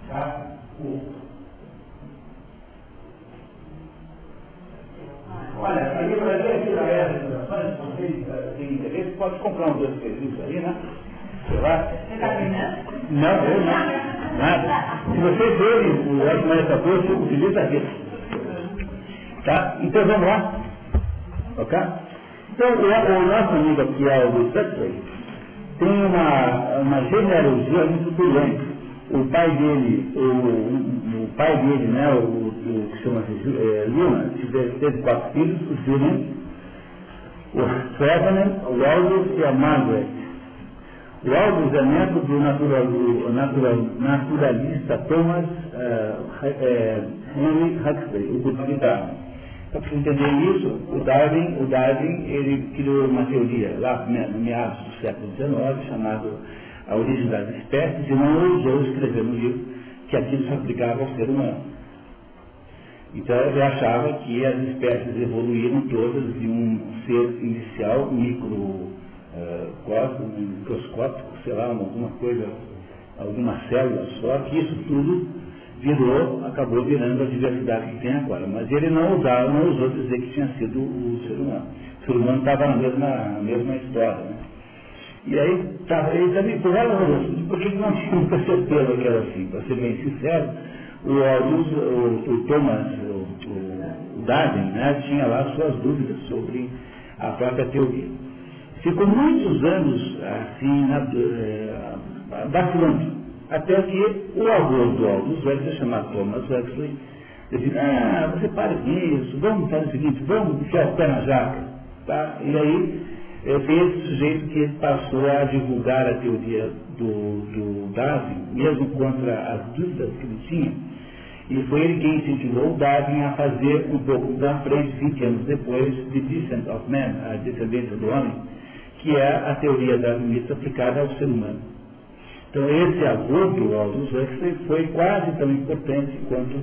Castro. Olha, a livraria aqui da Era de Orações, se vocês têm interesse, pode comprar um três livros aí, né? Sei lá. Você está treinando? Não, eu não. Nada. Se vocês verem o fico feliz da vida. Tá? Então vamos lá. Ok? Então o, nosso amigo aqui, é o Luiz tem uma, uma genealogia muito brilhante. O pai dele, o, o pai dele, né, o, o que chama-se é, Luna, teve quatro filhos, o Julian, o Ferdinand, o Aldous e a Margaret. O Aldous é neto do, natural, natural, naturalista Thomas uh, Henry Huxley, o Budista Darwin. Para você entender isso, o Darwin, o Darwin ele criou uma teoria lá no meados do século XIX, chamado A Origem das Espécies, e não ousou escrever no livro que aquilo se aplicava ao ser humano. Então ele achava que as espécies evoluíram todas de um ser inicial, micro uh, microscópico, sei lá, alguma coisa, alguma célula só, que isso tudo virou, acabou virando a diversidade que tem agora. Mas ele não usava, não usou dizer que tinha sido o ser humano. O ser humano estava na mesma, na mesma história. E aí, tá, ele também, por ela, por que não tinha muita certeza que era assim? Para ser bem sincero, o, o, o Thomas, o, o Darwin, né, tinha lá suas dúvidas sobre a própria teoria. Ficou muitos anos assim, na, é, vacilando até que o avô do Aldous Huxley, chamado Thomas Huxley, disse, ah, você para com isso, vamos fazer o seguinte, vamos enfiar o pé na jaca. Tá? E aí, foi esse sujeito que passou a divulgar a teoria do, do Darwin, mesmo contra as dúvidas que ele tinha, e foi ele quem incentivou o Darwin a fazer um pouco da frente, 20 anos depois, The Descent of Man, a descendência do homem, que é a teoria darwinista aplicada ao ser humano. Então esse avô do Aldous Huxley foi quase tão importante quanto...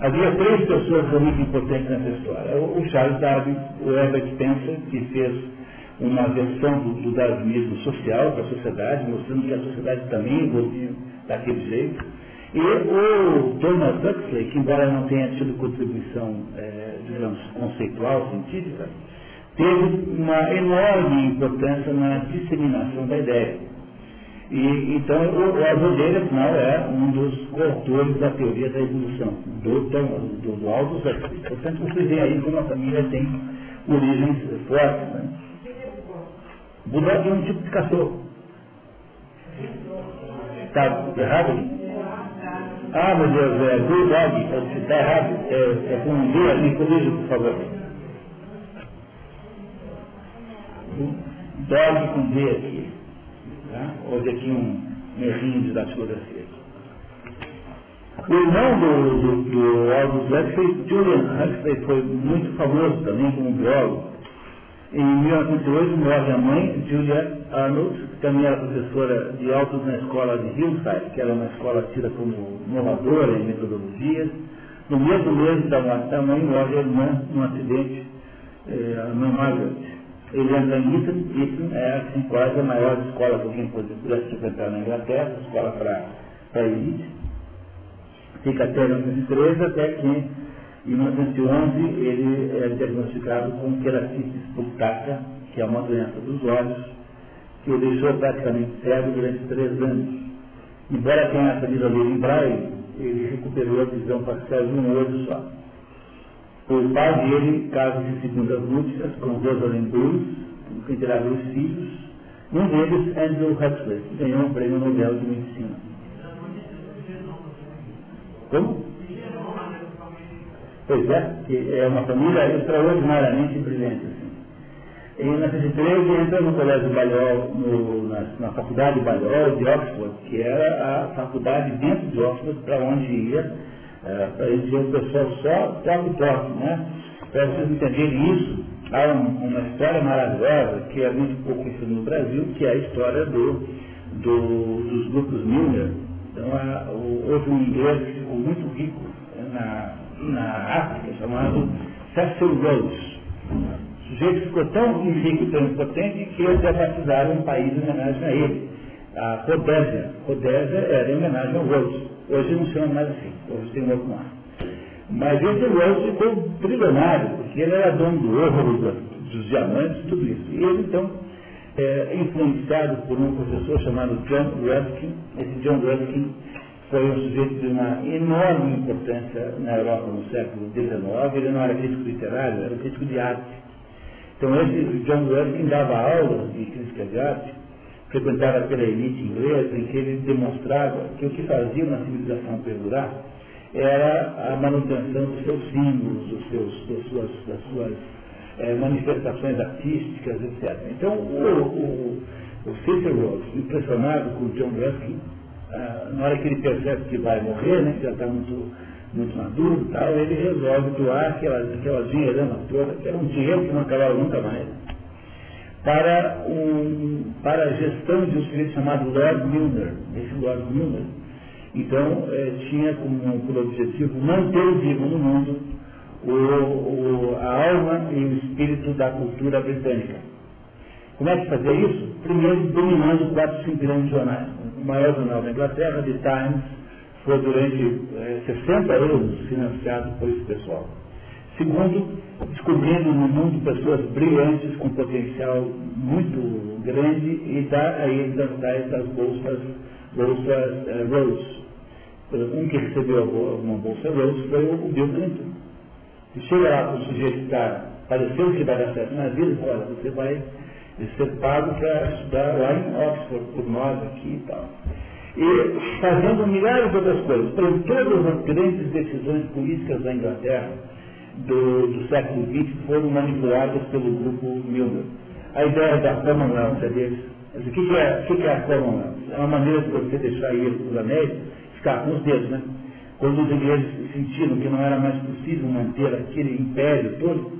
Havia três pessoas muito importantes nessa história. O Charles Darwin, o Herbert Spencer, que fez uma versão do, do darwinismo social para a sociedade, mostrando que a sociedade também evoluiu daquele jeito. E o Thomas Huxley, que embora não tenha tido contribuição, é, digamos, conceitual, científica, teve uma enorme importância na disseminação da ideia. E, então, o, avô dele, afinal, é um dos coautores da teoria da evolução, do, do, do Aldous Huxley. Portanto, você vê aí como a família tem origens fortes. Né? Bulldog é um tipo de cachorro. Está errado? Ah, meu Deus, é Bulldog, está errado. É, é com um D ali, corrija, por favor. Dog com D aqui. Tá? Houve aqui um errinho de datilografia. O irmão do, do, do Aldous Huxley, Julian Huxley, foi muito famoso também como biólogo. Em 1908 morre a mãe, Julia Arnold, que também era professora de autos na escola de Hillside, que era uma escola tida como inovadora em metodologias. No mesmo mês da morte da mãe, morre a irmã num acidente, eh, a irmã Margaret. Ele entra em Eton, Eton é assim, quase a maior escola que alguém pudesse frequentar na Inglaterra, escola para elite. Fica até 1913, até que em 1911 ele é diagnosticado com queratitis punctata, que é uma doença dos olhos, que o deixou praticamente cego durante três anos. Embora tenha aprendido a ler em braille, ele recuperou a visão parcial de um olho só. O pai dele casa-se segundas núpcias com Rosalind Bruce, que terá dois filhos. Um deles, Andrew Huxley, ganhou um prêmio Nobel de Medicina. Como? Pois é, que é uma família extraordinariamente brilhante. Assim. Em 1913 entra no Colégio Balliol, no, na, na Faculdade Balliol de Oxford, que era a faculdade dentro de Oxford para onde ia é, para dizer o pessoal só toque toque, né? Para vocês entenderem isso, há um, uma história maravilhosa que é muito pouco conhecida no Brasil, que é a história do, do, dos grupos Miller. Então, há, houve um inglês que ficou muito rico na, na África, chamado Cecil Rhodes. sujeito ficou tão rico, tão impotente, que eles batizaram um país em homenagem a ele. A Rodésia. Rodésia era em homenagem ao Rose. Hoje não chama mais assim, hoje tem um outro nome. Mas esse Rose ficou trilionário, porque ele era dono do ouro, dos diamantes, tudo isso. E ele, então, é, influenciado por um professor chamado John Ruskin, esse John Ruskin foi um sujeito de uma enorme importância na Europa no século XIX, ele não era crítico literário, era crítico de arte. Então esse John Ruskin dava aulas de crítica de arte, frequentava pela elite inglesa, em que ele demonstrava que o que fazia uma civilização perdurar era a manutenção dos seus símbolos, dos seus, das suas, das suas é, manifestações artísticas, etc. Então o, o, o Cicero, impressionado com John Ruskin, ah, na hora que ele percebe que vai morrer, né, que já está muito, muito maduro tal, ele resolve doar aquela, aquela dinheirama toda, que era um dinheiro que não acabava nunca mais, para, um, para a gestão de um sujeito chamado Lord Milner. Esse Lord Milner, então, eh, tinha como por objetivo manter vivo no mundo o, o, a alma e o espírito da cultura britânica. Como é que fazia isso? Primeiro, dominando quatro, cinco grandes jornais o maior jornal da Inglaterra, The Times, foi durante é, 60 anos financiado por esse pessoal. Segundo, descobrindo no mundo pessoas brilhantes com potencial muito grande e dar a eles as tais das bolsas, bolsas é, Rose. Um que recebeu uma bolsa Rose foi o Bill Clinton. E chega lá com o sujeito que está, pareceu que vai dar certo na vida, olha, você vai ser pago para estudar lá em Oxford, por nós aqui e tal. E fazendo milhares de outras coisas. Então, todas as grandes decisões políticas da Inglaterra do, do século XX foram manipuladas pelo grupo Milner. A ideia da Commonwealth é deles. o que, é, que é a Commonwealth? É uma maneira de você deixar ir os anéis ficar com os dedos, né? Quando os ingleses sentiram que não era mais possível manter aquele império todo,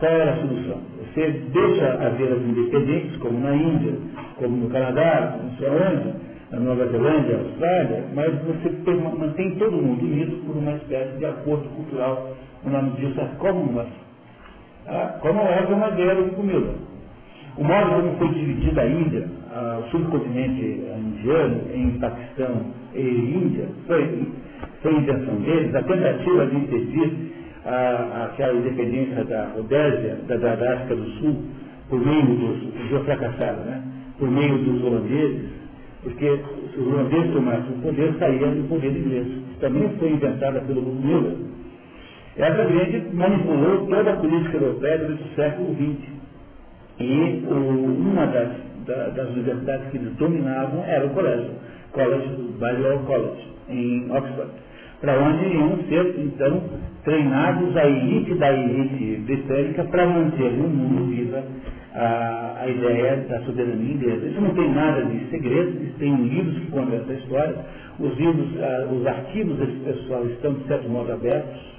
qual era a solução? Você deixa as independências, como na Índia, como no Canadá, não sei onde, na Nova Zelândia, Austrália, mas você mantém todo mundo unido por uma espécie de acordo cultural. O nome disso é Commonwealth. A Commonwealth é uma ideia do comida. O modo como foi dividida a Índia, o subcontinente indiano, em Paquistão e Índia, foi, foi invenção deles, a tentativa de impedir a, aquela independência da Rodésia, da, da, África do Sul, por meio dos, foi fracassado, né? por meio dos holandeses, porque se os holandeses tomassem o poder, saíam do poder inglês. Também foi inventada pelo Lula. Essa gente manipulou toda a política europeia durante o século XX. E o, uma das, da, das universidades que eles dominavam era o colégio, College, Balliol College, em Oxford para onde iam ser, então, treinados a elite da elite britânica para manter no mundo viva a, a, ideia da soberania inglesa. Isso não tem nada de segredo, tem livros que contam essa história, os livros, os arquivos desse pessoal estão, de certo modo, abertos,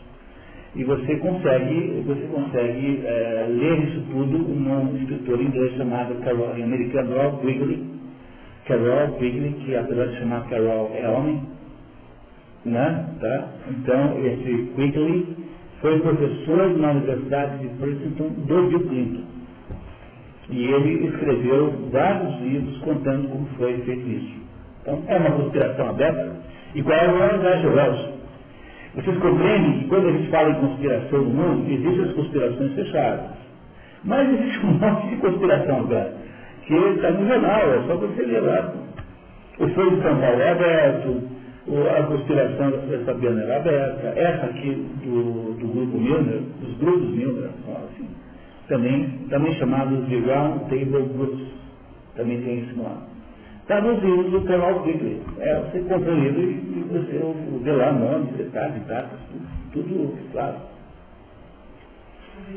e você consegue, você consegue é, ler isso tudo num escritor inglês chamado Carol, americano Carol Quigley, Carol Quigley, que apesar de chamar Carol é homem, né? Tá? Então, esse Quigley foi professor na Universidade de Princeton do Bill Clinton. E ele escreveu vários livros contando como foi feito isso. Então, é uma conspiração aberta, igual a George Wells. Vocês compreendem que quando a gente fala em conspiração no mundo, existem as conspirações fechadas. Mas existe um monte de conspiração aberta, que está no jornal, é só você ler lá. O Folha de São Paulo é aberto, a conspiração da Fabiana era aberta, essa aqui do, do grupo Milner, dos grupos Milner, assim, também, também chamados de Round Table Groups, também tem esse nome. Está nos livros do canal Bíblia. É, você compra o livro e você vê lá nomes, detalhes, datas, tudo, tudo claro.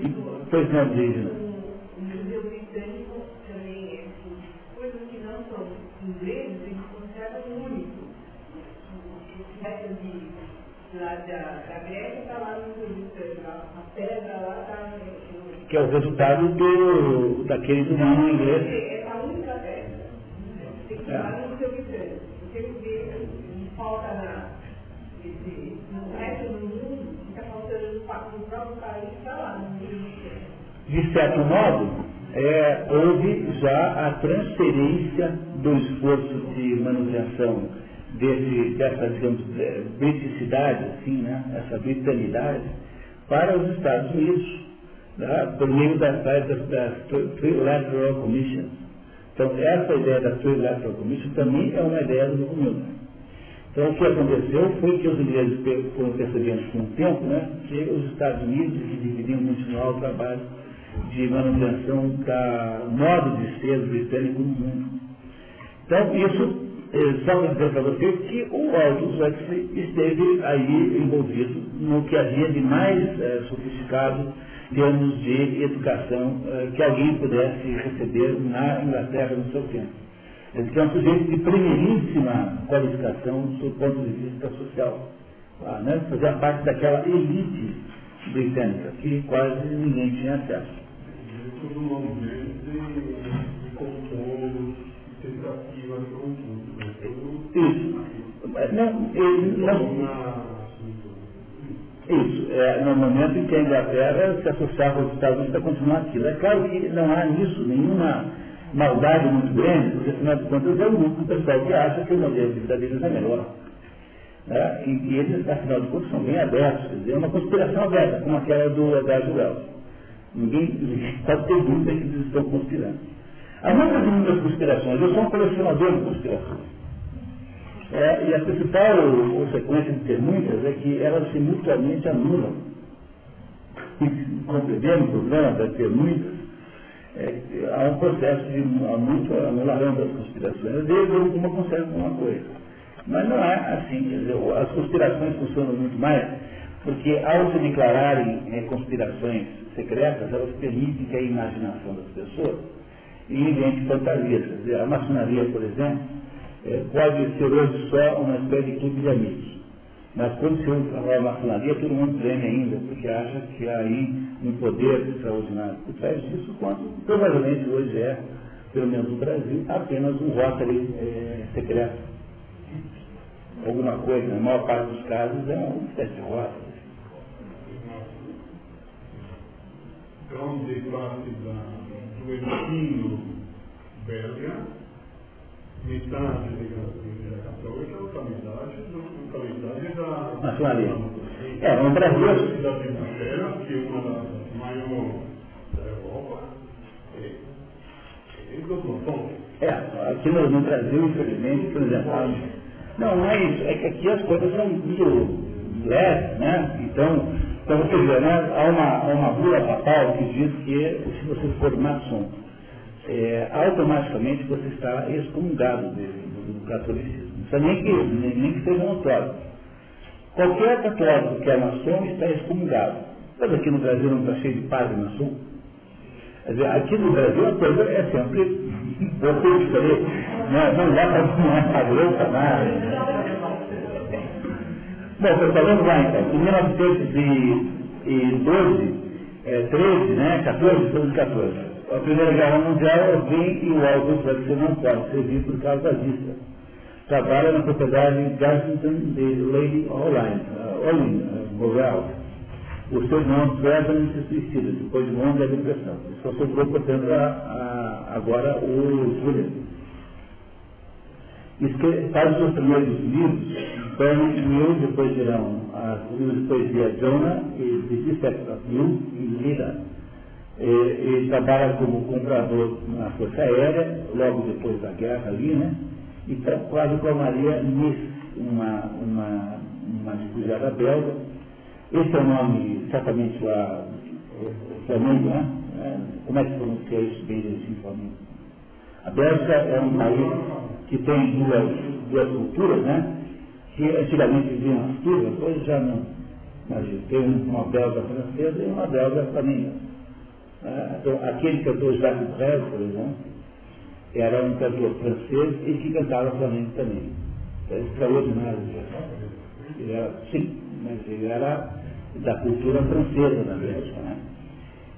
E, pois não, Digna. O museu britânico também, coisas que não são ingleses, eles consideram únicos de, lá da, da Grécia está lá no a pedra lá está no... Que é o resultado do, daquele do nome inglês. É a única pedra. Tem que ir lá no seu Vitória. Porque ele falta na, esse, no resto do mundo, está faltando no próprio país, está lá no Museu de certo modo, é, houve já a transferência do esforço de manutenção desse, dessa, digamos, é, briticidade, assim, né, essa britanidade, para os Estados Unidos, né, por meio das, Trilateral Commissions. Então, essa ideia da Trilateral Commission também é uma ideia do documento. Então, o que aconteceu foi que os ingleses foram percebendo com o tempo né, que os Estados Unidos que deveriam continuar o trabalho de manutenção do modo de ser britânico no mundo. Então, isso é, para você que o Aldous Huxley esteve aí envolvido no que havia de mais é, sofisticado em termos de educação é, que alguém pudesse receber na Inglaterra no seu tempo. Ele é um sujeito de primeiríssima qualificação do ponto de vista social. Ah, né? Fazia parte daquela elite britânica que quase ninguém tinha acesso todo momento de controle, tentativa de controle. Isso. Não, ele não. Isso, é, no momento em que a Inglaterra se associava aos Estados Unidos para continuar aquilo. É claro que não há nisso nenhuma maldade muito grande, porque afinal de contas é grupo de pessoal que acha que o modelo de deles é melhor. É, e, e, eles, afinal de contas, são bem abertos, quer dizer, é uma conspiração aberta, como aquela do H.G. Wells. Ninguém pode ter dúvida que eles estão conspirando. Muitas e muitas conspirações. Eu sou um colecionador de conspirações. É, e a principal consequência de ter muitas é que elas se mutuamente anulam. Compreendendo o problema de ter muitas, é, há um processo de muito anulação das conspirações. Às vezes uma consegue alguma coisa. Mas não é assim. Dizer, as conspirações funcionam muito mais porque ao se declararem é, conspirações secretas, elas permitem que a imaginação das pessoas invente fantasias. Quer dizer, a maçonaria, por exemplo, é, pode ser hoje só uma espécie de clube de amigos. Mas quando se usa a maçonaria, todo mundo treme ainda, porque acha que há aí um poder extraordinário por trás disso, quando provavelmente hoje é, pelo menos no Brasil, apenas um Rotary é, secreto. Alguma coisa, na maior parte dos casos, é uma espécie de Rotary. grande parte do ensino belga, metade da Igreja Católica, outra metade, outra metade da maçonaria. É, no Brasil. Da Inglaterra, que é uma das maiores da Europa, é, é do É, aqui no, no, Brasil, infelizmente, por exemplo, não, não é isso, é que aqui as coisas são muito leves, né? Então, então, você vê, né, há uma, há uma bula papal que diz que se você for maçom, é, automaticamente você está excomungado do, catolicismo. Não precisa nem que, nem, nem que seja notório. Qualquer católico que é maçom está excomungado. Mas aqui no Brasil não está cheio de padre maçom? Quer dizer, aqui no Brasil a coisa é sempre um pouco. Não, não dá para não é padrão para nada. Bom, pessoal, vamos lá então. Em 1912, é, 13, né, 14, 12, 14. A Primeira Guerra Mundial vem e o Aldous Huxley não pode servir por causa vista. Trabalha na propriedade Garsington de Lady uh, Morel. O seu irmão Trevor se suicida depois de longa depressão. Só sobrou, portanto, a, a, agora o Julian faz os primeiros livros, Burning Will, depois virão os livros de poesia Jonah e The Defect of You e Lira. Ele trabalha como comprador na Força Aérea, logo depois da guerra ali, né? E quase com a Maria Nis, uma, uma, uma refugiada belga. Esse é o nome, certamente lá, Flamengo, né? É, como é que pronuncia isso bem assim, Flamengo? A Bélgica é um país que tem duas, duas culturas, né? Que antigamente viviam as turmas, hoje já não. Imagina, tem uma belga francesa e uma belga flamenga. Ah, então, aquele cantor Jacques Brel, por exemplo, era um cantor francês e que cantava flamengo também. É extraordinário. Ele era, sim, mas ele era da cultura francesa na Bélgica, né?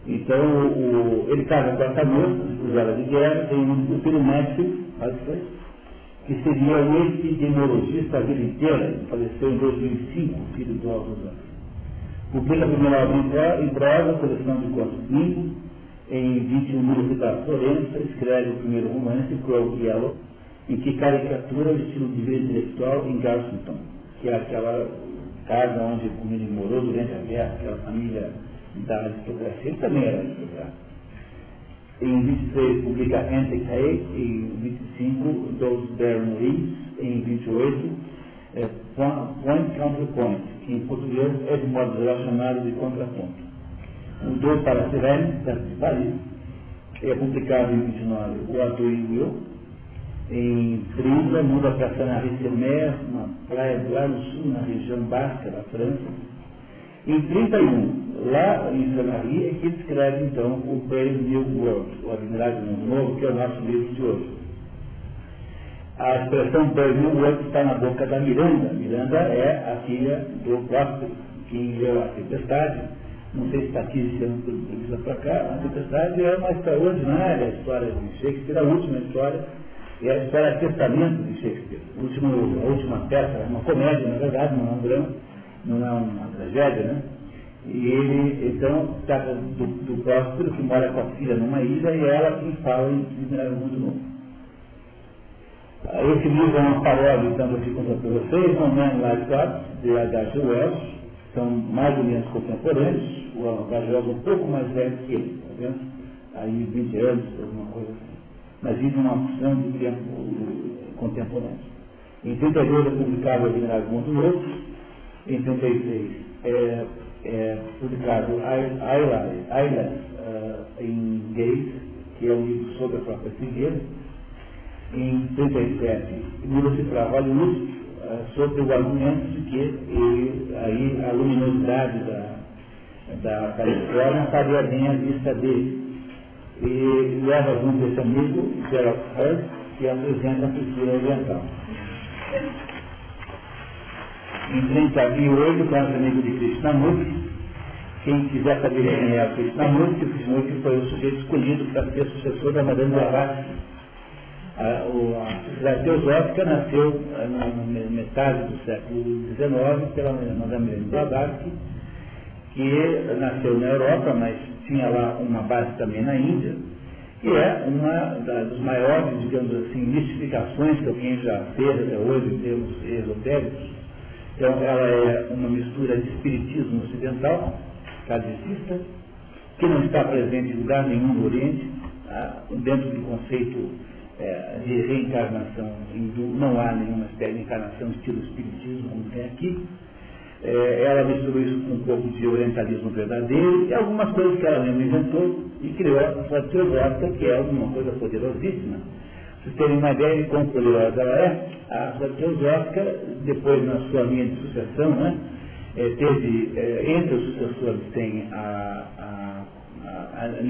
Então, o, ele com essa moça, esposa de guerra, tem um filho Matthew, que seria o epidemiologista a vida inteira, faleceu em 2005, filho do Aldo Publica a primeira obra em prosa, coleção de contos bíblicos, Em 21 para Florença, escreve o primeiro romance, Crow Yellow, em que caricatura o estilo de vida intelectual em Garsington, que é aquela casa onde ele morou durante a guerra, aquela família da aristocracia. Ele também era aristocrata. Em 23 publica Antic Hay, em 25 Those Barren Leaves, em 28 é, Point Counterpoint, que em português é de modo relacionado de contraponto. Mudou para Sirene, de Paris, é publicado em 29 O Ator e Will, em 30 muda para Sanaré-Semer, uma praia lá no sul, na região basca da França. Em 31, lá em Sanaré, é que escreve então o Brave New World, o Admirável Novo, que é o nosso livro de hoje. A expressão Brave New World está na boca da Miranda. Miranda é a filha do próprio que leu a tempestade não sei se está aqui ano precisa para cá, a tempestade é uma extraordinária história de Shakespeare, a última história, é a história de testamento de Shakespeare. A última, a última peça, é uma comédia, na verdade, não é um drama, não é uma tragédia, né? E ele, então, trata do, do Próspero, que mora com a filha numa ilha, e ela quem fala em Mineral Mundo Novo. Esse livro é uma paródia, então, eu fico contando para vocês, Man Like God, de H.G. Wells, são mais ou menos contemporâneos, o Gaglioso um pouco mais velho que ele, tá vendo? Aí 20 anos, alguma coisa assim. Mas vive uma opção de tempo contemporâneo. Em 32 é publicado Admirável Mundo Novo, em 36 é, é publicado Island uh, em Gays, que é um livro sobre a própria figueira. Em 37, muda-se para Hollywood, uh, sobre o argumento de que e, aí a luminosidade da da Califórnia faria bem a vista dele. E leva junto esse amigo, Gerald Hurst, que apresenta a cultura oriental. Em 38, com o amigo de Krishnamurti, quem quiser saber quem é o Krishnamurti, o Krishnamurti foi o sujeito escolhido para ser sucessor da Madame Blavatsky. A, a sociedade teosófica nasceu eh, na metade do século XIX pela Madame Blavatsky, que nasceu na Europa, mas tinha lá uma base também na Índia, que é uma das maiores, digamos assim, mistificações que alguém já fez até hoje em termos esotéricos. Então, ela é uma mistura de espiritismo ocidental, cadicista, que não está presente em lugar nenhum no Oriente, tá? dentro do conceito é, de reencarnação hindu, não há nenhuma espécie de encarnação estilo espiritismo como tem aqui. É, ela misturou isso com um pouco de orientalismo verdadeiro e algumas coisas que ela mesma inventou e criou a sociedade teosófica, que é uma coisa poderosíssima. Vocês terem uma ideia de quão poderosa ela é, a sociedade teosófica, depois na sua linha de sucessão, né, é, teve, é, entre os sucessores tem a, a, a, a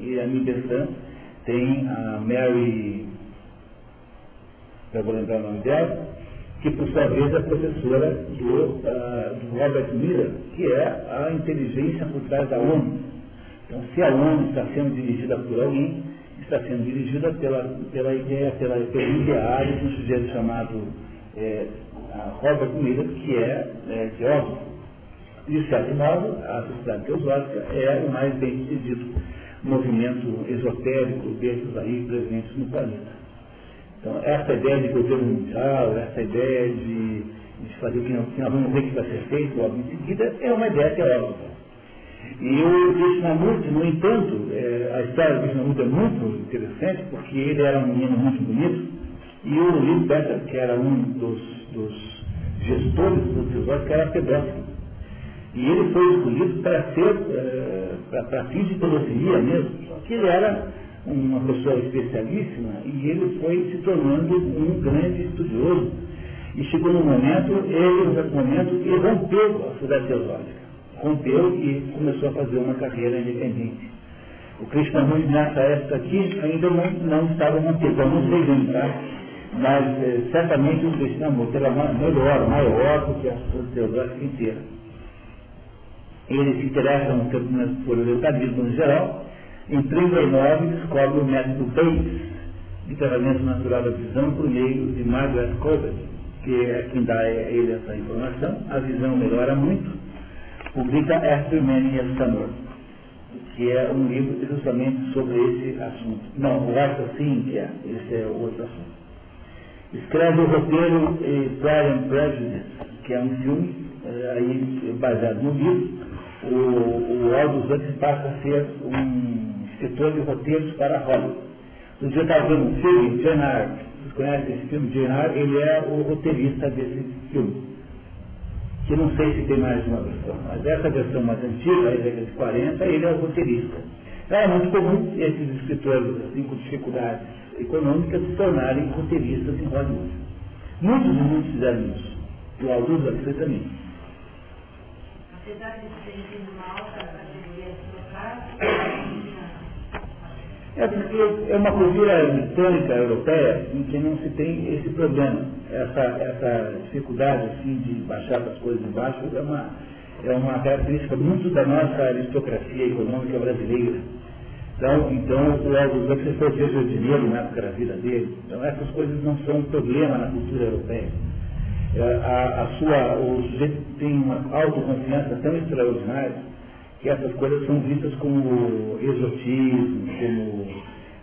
e a intenção tem a Mary, eu vou lembrar o nome dela, que por sua vez é professora do, uh, do Robert Miller, que é a inteligência por trás da ONU. Então, se a ONU está sendo dirigida por alguém, está sendo dirigida pela, pela ideia, pela, pelo ideário de um sujeito chamado é, Robert Miller, que é, é teósofo. De certo modo, a sociedade teosófica é o mais bem sucedido movimento esotérico desses aí presentes no planeta. Então, essa ideia de governo mundial, essa ideia de, de fazer o que, que nós vamos ver que vai ser feito logo em seguida, é uma ideia teórica. E o Krishnamurti, no entanto, é, a história do Krishnamurti é muito interessante, porque ele era um menino muito bonito, e o Lee Petter, que era um dos, dos gestores do tesouro, que era pedófilo. E ele foi escolhido para ser, é, para fins de mesmo, só que ele era uma pessoa especialíssima e ele foi se tornando um grande estudioso. E chegou no momento, ele, no momento, ele rompeu a sociedade teosófica. Rompeu e começou a fazer uma carreira independente. O Krishnamurti, nessa época aqui, ainda não, não estava rompido, eu não sei bem, tá? Mas eh, certamente o Krishnamurti era melhor, maior do que a sociedade teosófica inteira. Ele se interessa por orientalismo em geral, em 39, descobre o método Bates, de tratamento natural da visão, por meio de Margaret Corbett, que é quem dá a ele essa informação. A visão melhora muito. Publica After Many Years Summer. que é um livro justamente sobre esse assunto. Não, o Assassínia, esse é outro assunto. Escreve o roteiro Pride and Prejudice, que é um filme eh, aí, baseado no livro. O, o Aldous Huxley passa a ser um escritor de roteiros para Hollywood. Um dia eu estava vendo um filme, Jane Eyre. Vocês conhecem esse filme? Jane Eyre, ele é o roteirista desse filme. Que não sei se tem mais uma versão, mas essa versão mais antiga, a década de 40, ele é o roteirista. Era muito comum esses escritores assim, com dificuldades econômicas se tornarem roteiristas em Hollywood. Muitos e muitos fizeram isso. O Aldous Huxley também. De de trocar, É porque é uma cultura britânica europeia em que não se tem esse problema. Essa, essa dificuldade assim, de baixar as coisas de baixo é uma, é uma característica muito da nossa aristocracia econômica brasileira. Então, então o Aldous Huxley foi feito de dinheiro na época da vida dele. Então essas coisas não são um problema na cultura europeia. É, a, a sua, o sujeito tem uma autoconfiança tão extraordinária que essas coisas são vistas como exotismo, como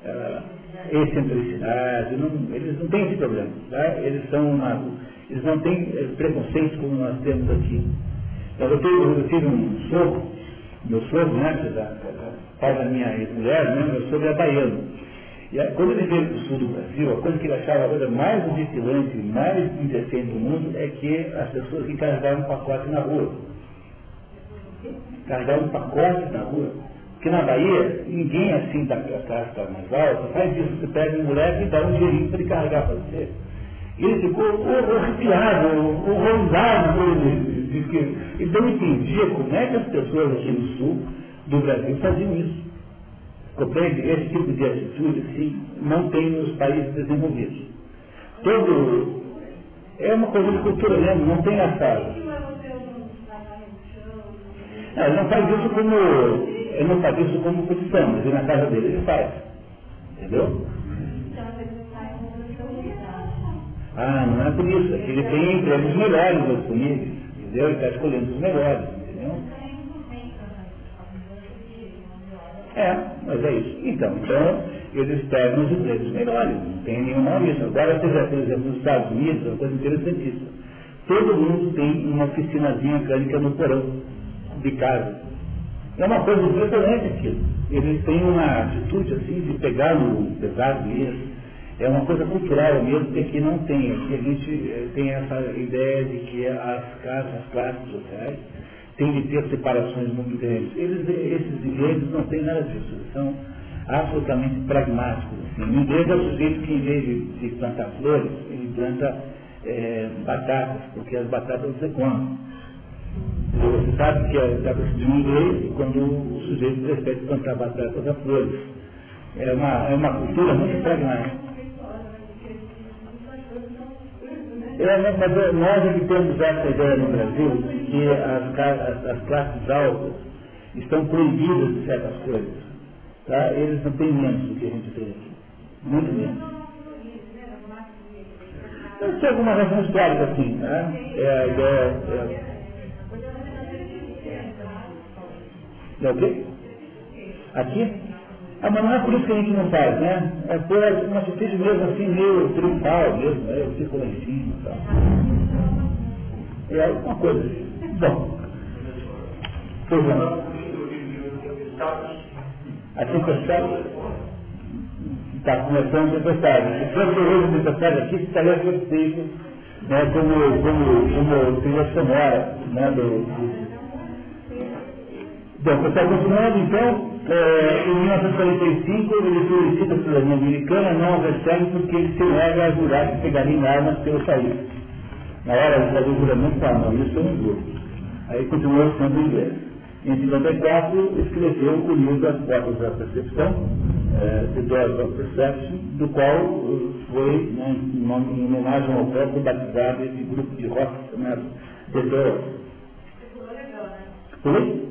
uh, excentricidade. Não, eles não têm esse problema. Tá? Eles, são uma, eles não têm eh, preconceitos como nós temos aqui. Eu, tive, eu tive um sogro, meu sogro, né, é da, pai da minha ex-mulher, né, meu sogro é baiano. E quando ele veio para o sul do Brasil, a coisa que ele achava a coisa mais horripilante, mais indecente do mundo é que as pessoas que carregavam um pacote na rua. Carregavam um pacote na rua. Porque na Bahia, ninguém assim da classe mais alta faz isso. Você pega um moleque e dá um dinheirinho para ele carregar para você. E ele ficou horrorizado, horrorizado ele. Ele não entendia como é que as pessoas aqui no sul do Brasil faziam isso. Compreende? Esse tipo de atitude, assim, não tem nos países desenvolvidos. Todo. É uma coisa de cultura mesmo, não tem essa. Não, ele não faz isso como. Ele não faz isso como profissão, mas na casa dele ele faz. Entendeu? Ah, não é por isso. É que ele tem empregos melhores disponíveis. Entendeu? Ele está escolhendo os melhores. Entendeu? É, mas é isso. Então, então eles pegam os empregos melhores, não tem nenhuma isso. Agora, por exemplo, nos Estados Unidos, é uma coisa interessantíssima. Todo mundo tem uma oficinazinha mecânica no porão de casa. É uma coisa impressionante aquilo. Eles têm uma atitude assim de pegar no pesado mesmo. É uma coisa cultural mesmo, que aqui não tem. Aqui a gente eh, tem essa ideia de que as casas, as classes sociais, tem de ter separações muito grandes. Eles, esses ingleses não têm nada disso, eles são absolutamente pragmáticos. Assim. O inglês é o sujeito que, em vez de, de plantar flores, ele planta é, batatas, porque as batatas você come. Você sabe que está de um inglês quando o sujeito prefere plantar batatas a flores. É uma, é uma cultura muito pragmática. É, mas nós é que temos essa ideia no Brasil de que as, as, as, classes altas estão proibidas de certas coisas. Tá? Eles não têm menos do que a gente tem aqui. Muito menos. Deve ser alguma razão histórica, assim. Né? É a ideia. É, é o quê? Aqui? Ah, mas não é por isso que a gente não faz, né? É por uma atitude mesmo assim, meio triunfal mesmo, né? Eu fico lá em cima e tal. É alguma coisa assim. Bom. Pois não. A tempestade está começando a tempestade. Se fosse a tempestade aqui, estaria feito né, como, como, como trilha sonora né, do, do... Bom, pessoal, continuando então, é, em 1945 ele solicita a cidadania americana, não a recebe porque ele se nega a jurar que pegaria em armas pelo país. Na hora de fazer o juramento, fala, não, isso é um inglês. Aí continuou sendo inglês. Em 54, escreveu o livro das Portas da Percepção, é, The Doors of Perception, do qual foi, né, em, em homenagem ao próprio batizado esse grupo de rock chamado The Doors. Foi?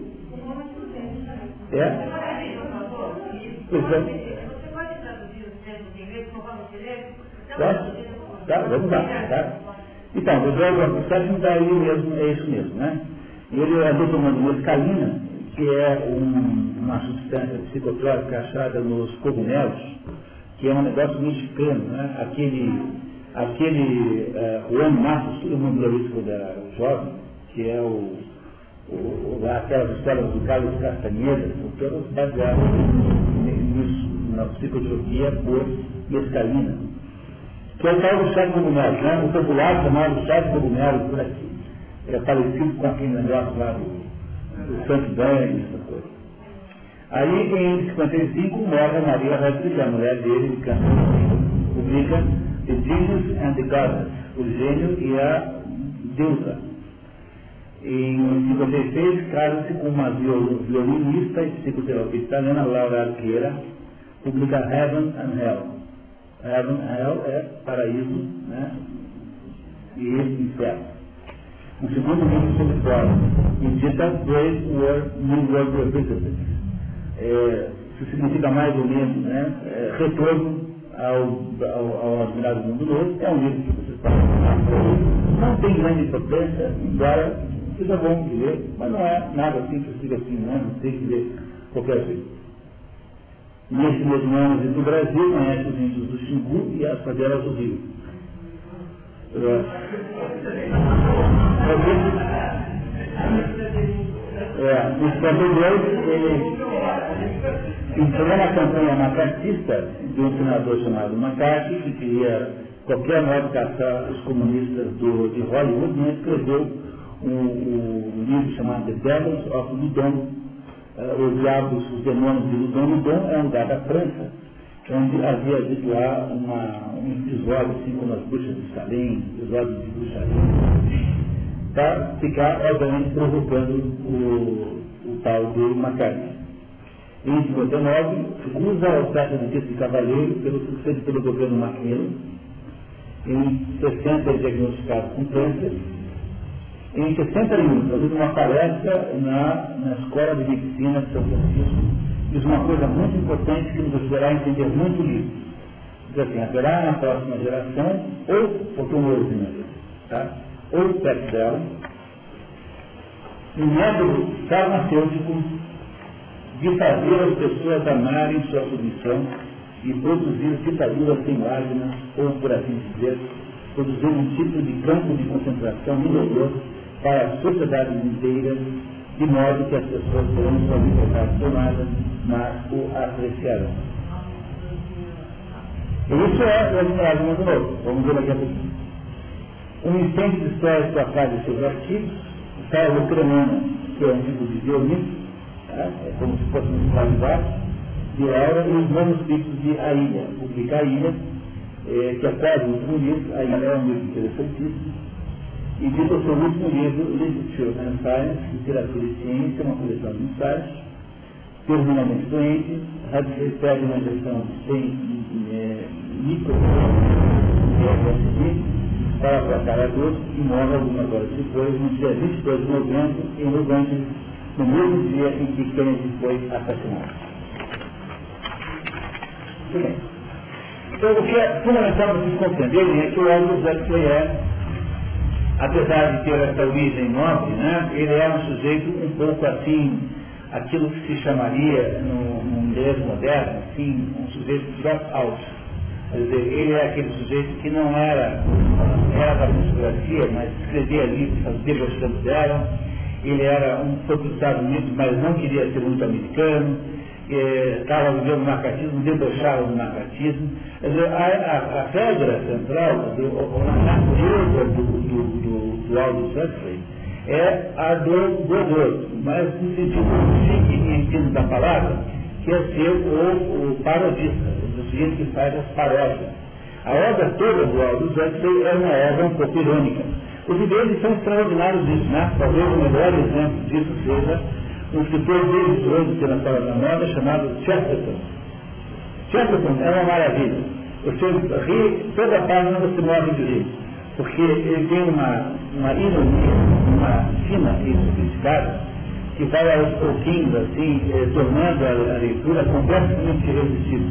É? Pois é. Posso? Tá, vamos lá. Tá? Então, o Douglas Perception está aí mesmo, é isso mesmo, né? Ele andou tomando mescalina, que é um, uma substância psicotrópica achada nos cogumelos, que é um negócio mexicano, né? aquele, aquele uh, Juan Matos, o humorista da Jovem, que é o, o, aquelas histórias do Carlos Castanheira, são todas baseadas nisso, na psicotropia por mescalina, que é o tal do chá de cogumelo, né? o popular chamado chá de cogumelo por aqui. É parecido com aquele negócio lá do, do Santo Banho, essa coisa. Aí, em 55, morre Maria Rodrigues, a mulher dele, que publica The Jesus and the Goddess, o gênio e a deusa. Em 56, casa-se com uma violinista e psicoterapeuta italiana, Laura Arqueira, publica Heaven and Hell. Heaven and Hell é paraíso né? e inferno. Um segundo livro sobre fora, intitula Great World, New World Representative é, isso significa mais ou menos né, é, retorno ao, ao, ao admirável mundo novo, é um livro que você pode não tem grande importância, embora seja bom de ler, mas não é nada assim que siga assim, né? não tem que ler qualquer jeito. Nesse mesmo ano do Brasil, conhece os índios do Xingu e as favelas do Rio. É. É, os brasileiros, ele entrou na campanha macartista de um senador chamado McCarthy, que queria qualquer modo caçar os comunistas do, de Hollywood, né, escreveu um, um, livro chamado The Devils of Ludon, uh, Os Diabos, os Demônios de Ludon. Ludon é um lugar da França, onde havia havido lá uma, um episódio, assim como as bruxas de Salem, episódios de bruxaria, para ficar, obviamente, provocando o, o tal do McCarthy. Em 59, usa a oferta de título de cavaleiro pelo sucedido pelo governo Macmillan. Em 60, é diagnosticado com câncer. Em 61, fazendo uma palestra na, na Escola de Medicina de São Francisco, diz uma coisa muito importante que nos ajudará a entender muito o livro. Diz assim, haverá na próxima geração, ou futuro tá? Ou perto dela, um método farmacêutico de fazer as pessoas amarem sua submissão e produzir ditaduras sem lágrimas, ou por assim dizer, produzir um tipo de campo de concentração inovador para as sociedades inteiras, de modo que as pessoas terão sua liberdade tomada, mas o apreciarão. Isso é o admirável mundo novo. Vamos ver daqui a pouquinho. Um incêndio histórico apaga seus artigos, Paulo Cremona, que é um tipo de violino, é como se fosse um clarivato de Laura, e os manuscritos de A Ilha, publica A Ilha, é, que é quase o último livro, A Ilha é um livro interessantíssimo, e diz o seu último livro, Literature and Science, Literatura e Ciência, uma coleção de ensaios, terminalmente doente, recebe uma injeção sem é, micro, para tratar a dor e morre algumas horas depois, no dia 22 de novembro, em Los Angeles, no mesmo dia em que Kennedy foi assassinado. Então, o que é fundamental vocês compreenderem é que o Aldous Huxley é, apesar de ter essa origem nobre, né, ele é um sujeito um pouco assim, aquilo que se chamaria no, no inglês moderno, assim, um sujeito drop out. Quer dizer, ele é aquele sujeito que não era, era da fotografia, mas escrevia livros, debochando dela, ele era um, foi para os Estados Unidos, mas não queria ser muito americano, estava vivendo o macartismo, debochava do macartismo. A, a, a pedra central, a natureza do, do, do, do Aldous Huxley é a do dor, mas no sentido chique e ensino da palavra, que é ser o, o parodista, o sujeito que faz as paródias. A obra toda do Aldous Huxley é uma obra um pouco irônica os ingleses são extraordinários nisso, né? Talvez o melhor exemplo disso seja um escritor delicioso que na sala da moda chamado Chesterton. Chesterton é uma maravilha. Você ri, toda a página você morre de rir. Porque ele tem uma, uma ironia, uma fina e sofisticadas que vai aos pouquinhos, assim, eh, tornando a, a leitura completamente irresistível.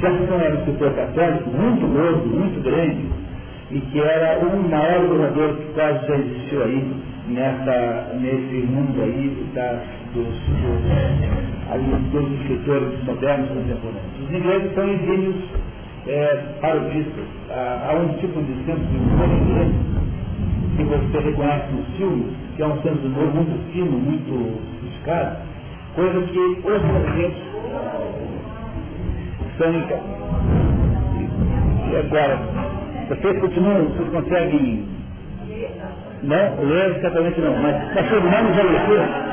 Chesterton era um escritor católico muito gordo, muito grande, e que era o maior orador que quase já existiu aí nessa, nesse mundo aí dos, dos ali dos escritores modernos contemporâneos. Os ingleses são exímios é, parodistas. Há, há um tipo de senso de humor inglês que você reconhece nos filmes, que é um senso de humor muito fino, muito sofisticado, coisa que os brasileiros são E agora, vocês continuam, vocês conseguem não, ler certamente não, mas, pelo menos a leitura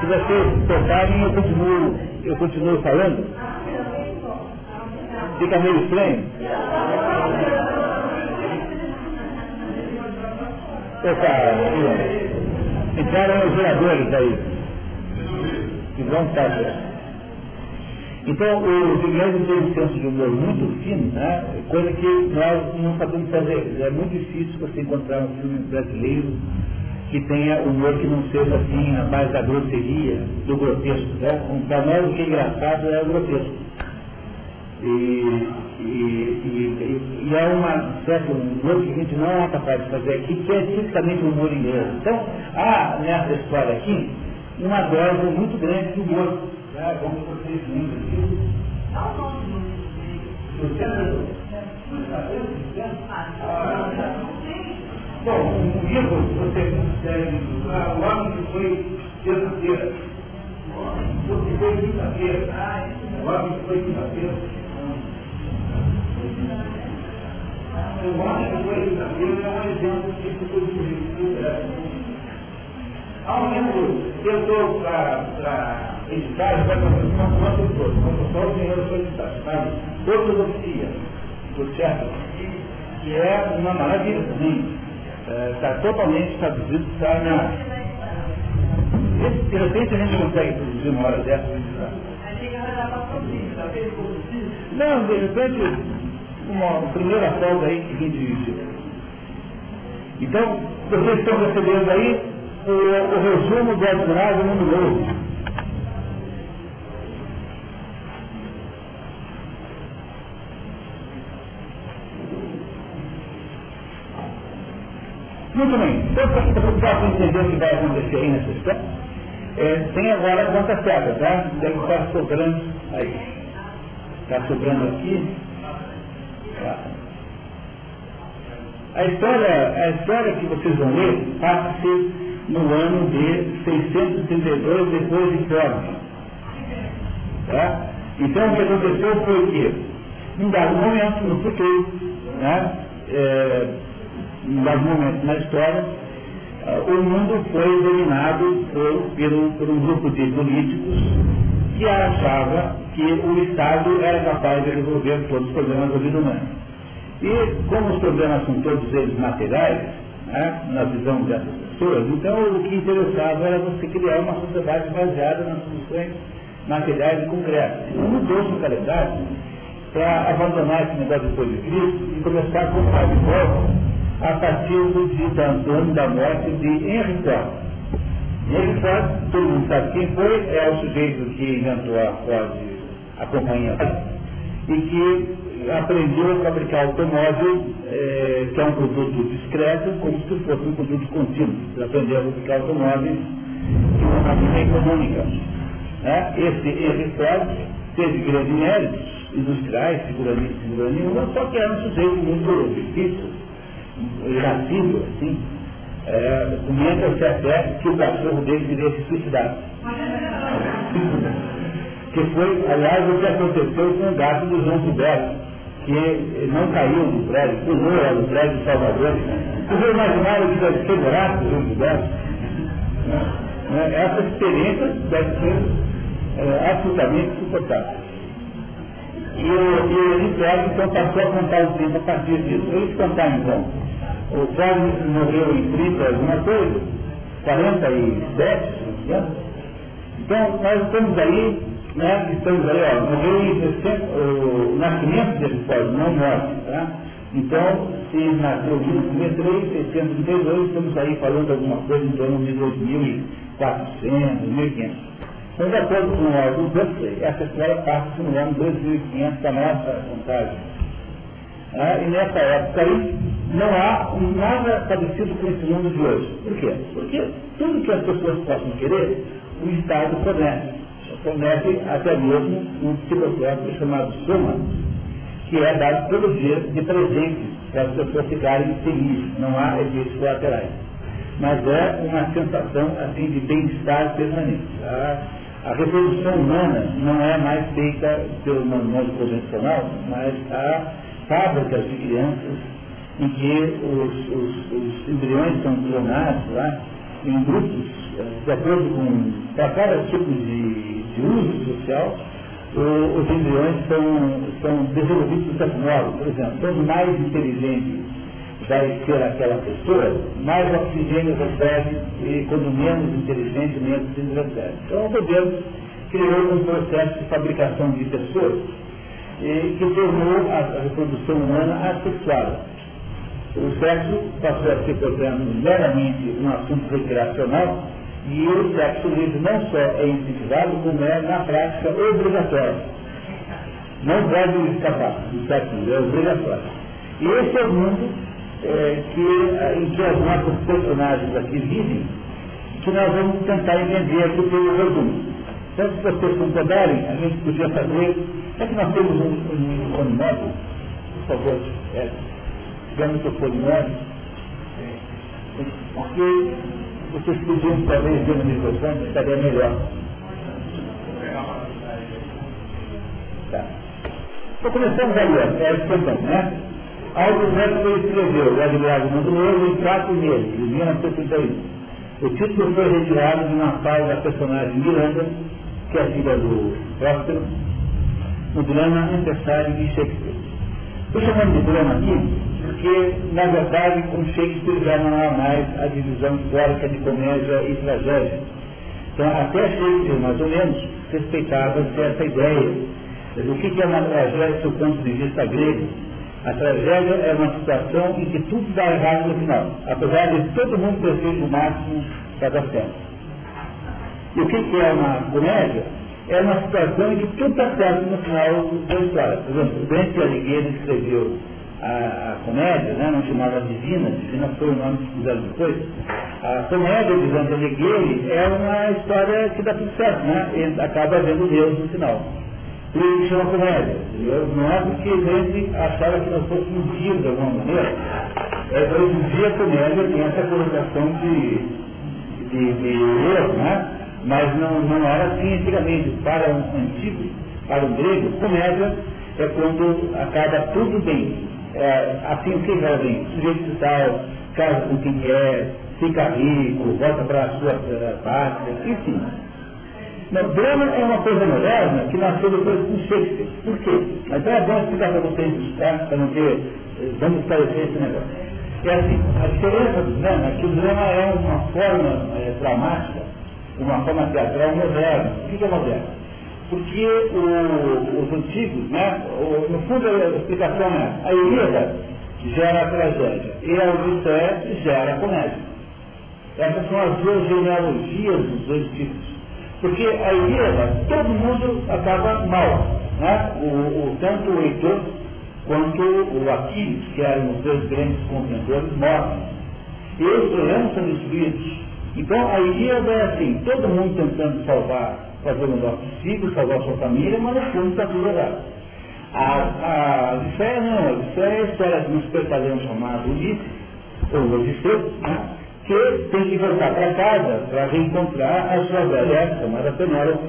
se vocês tocarem, eu continuo, eu continuo falando. Fica meio estranho. Opa, entraram os geradores aí. Que vão estar. Então, os ingleses têm um senso de humor muito fino, né? coisa que nós não sabemos fazer. É muito difícil você encontrar um filme brasileiro que tenha humor que não seja assim a base da grosseria, do grotesco. Né? Para nós o que é engraçado é o grotesco. E, e, e, e é uma certa humor que a gente não é capaz de fazer aqui, que é tipicamente o humor inglês. Então, há nessa história aqui uma dose muito grande de humor. Como vocês lembram disso? Bom, um livro você consegue o homem que foi terça-feira. O que foi quinta-feira. O homem que foi quinta-feira. O homem que foi quinta-feira é um exemplo de livro. Há um livro que eu estou para editar, para uma editado, sabe? Ortodoxia, por certo? Que é uma maravilha também está é, totalmente traduzido, está na. De repente a gente consegue produzir uma hora dessa. Não, de repente, uma primeira folga aí que a gente Então, vocês estão recebendo aí o, o resumo do Admirável Mundo Novo. Muito bem. Então, para entender o que vai acontecer aí nessa história, é, tem agora a conta certa, tá? Deve estar sobrando aí. Está sobrando aqui. A história, a história que vocês vão ler passa-se no ano de 632 depois de Cristo. Tá? Então o que aconteceu foi que, em dado momento, no futuro, né, é, em dado momento na história, o mundo foi dominado por, por um grupo de políticos que achava que o Estado era capaz de resolver todos os problemas da vida humana. E como os problemas são todos eles materiais, né, na visão dessas pessoas, então o que interessava era você criar uma sociedade baseada nas soluções materiais e concretas. E mudou-se o calendário para abandonar esse negócio depois de Cristo e começar a colocar de volta a partir do dia da morte de Henry Ford. Henry Ford, todo mundo sabe quem foi, é o sujeito que inventou a Ford, a companhia, e que aprendeu a fabricar automóvel, é, que é um produto discreto, como se fosse um produto contínuo. Ele aprendeu a fabricar automóveis de uma maneira econômica. Né? Esse Henry Ford teve grandes méritos industriais, seguramente, seguramente nenhuma, só que era um sujeito muito difícil irascível, assim, é, comenta-se até que o cachorro dele viria se suicidar. que foi, aliás, o que aconteceu com o gato do João Gilberto, que não caiu no prédio, pulou no prédio de Salvador. Vocês imaginaram que deve ser buraco do João Gilberto? Né? Essa experiência deve ser é, absolutamente suportável. E e o então passou a contar o tempo a partir disso. Eles contaram então o Charles morreu em 30 alguma coisa, 47, né? Então, nós estamos aí, né, estamos aí, ó, morreu em 60, o nascimento desse povo, não morte, tá? Então, se nasceu em 1963, 632, estamos aí falando alguma coisa em torno de 2.400, 1.500. Então, de acordo com o Huxley, essa história passa no ano 2500 da nossa contagem. Ah, e nessa época aí, não há nada parecido com esse mundo de hoje. Por quê? Porque tudo que as pessoas possam querer, o Estado fornece. fornece até mesmo um psicotrópico chamado Soma, que é dado todo dia de presente para as pessoas ficarem felizes, não há efeitos colaterais. Mas é uma sensação assim de bem-estar permanente. A, a humana não é mais feita pelo modo convencional, mas há fábricas de crianças em que os, os, os embriões são clonados lá, em grupos, eh, de acordo com para cada tipo de, de uso social, o, os embriões são, são desenvolvidos dessa modo. Por exemplo, quanto mais inteligente vai ser aquela pessoa, mais oxigênio recebe e quando menos inteligente, menos oxigênio recebe. Então o governo criou um processo de fabricação de pessoas e que tornou a, a reprodução humana assexuada. O sexo passou a ser, portanto, meramente um assunto recreacional e o sexo livre não só é incentivado, como é, na prática, obrigatório. Não pode escapar do sexo livre, é obrigatório. E esse é o mundo é, que, em que as nossas personagens aqui vivem, que nós vamos tentar entender aqui pelo resumo. Então, se vocês concordarem, a gente podia fazer. É que nós temos um, um, móvel, por favor, é, tiver microfone móvel, porque vocês podiam talvez ver no microfone, estaria melhor. Tá. Então começamos ó, é expansão, né? Método ele escreveu, o advogado Mundo Novo, em quatro meses, em 1931. O título foi retirado de uma fala da personagem Miranda, que é a filha do Próspero, no drama Aniversário de Shakespeare. Estou chamando de drama aqui porque, na verdade, com Shakespeare já não há mais a divisão histórica de comédia e tragédia. Então, até Shakespeare, mais ou menos, respeitava essa ideia do que é uma tragédia do ponto de vista grego. A tragédia é uma situação em que tudo dá errado no final, apesar de todo mundo ter feito o máximo para dar certo. E o que é uma comédia? É uma situação em que tudo está certo no final da história. Por exemplo, o Dante Alighieri escreveu a, a, comédia, né, não chamava Divina, Divina foi o nome que fizeram depois, a comédia de Dante Alighieri é uma história que dá tudo certo, né? Ele acaba vendo Deus no final. Por isso chama comédia. Não é porque gente achava que nós fôssemos rios de alguma maneira. É, hoje em dia a comédia tem essa colocação de, de, de erro, né? Mas não, não era assim antigamente. Para um antigo, para o grego, comédia é quando acaba tudo bem é, assim o que vai bem? Sujeito tal, casa com quem quer, fica rico, volta para a sua uh, pátria, enfim. Mas drama é uma coisa moderna que nasceu depois com Shakespeare. Por quê? Então é bom explicar para vocês, tá? para não ter. Vamos esclarecer esse negócio. É assim, a diferença do drama é que o drama é uma forma é, dramática, uma forma teatral moderna. O que é? Porque o, os antigos, né, o, no fundo a explicação é a Ilíada gera a tragédia e a Odisseia gera a comédia. Essas são as duas genealogias dos dois tipos. Porque a Ilíada, todo mundo acaba mal. Né? O, o, tanto o Heitor quanto o Aquiles, que eram os dois grandes contendores, morrem. E os problemas são destruídos. Então a Ilíada é assim, todo mundo tentando salvar fazer o melhor possível, salvar sua família, mas no fundo está tudo errado. A, a Odisseia não, a Odisseia é a história de um espertalhão chamado Ulisses, ou Odisseu, né, que tem que voltar para casa para reencontrar a sua velha chamada Penélope,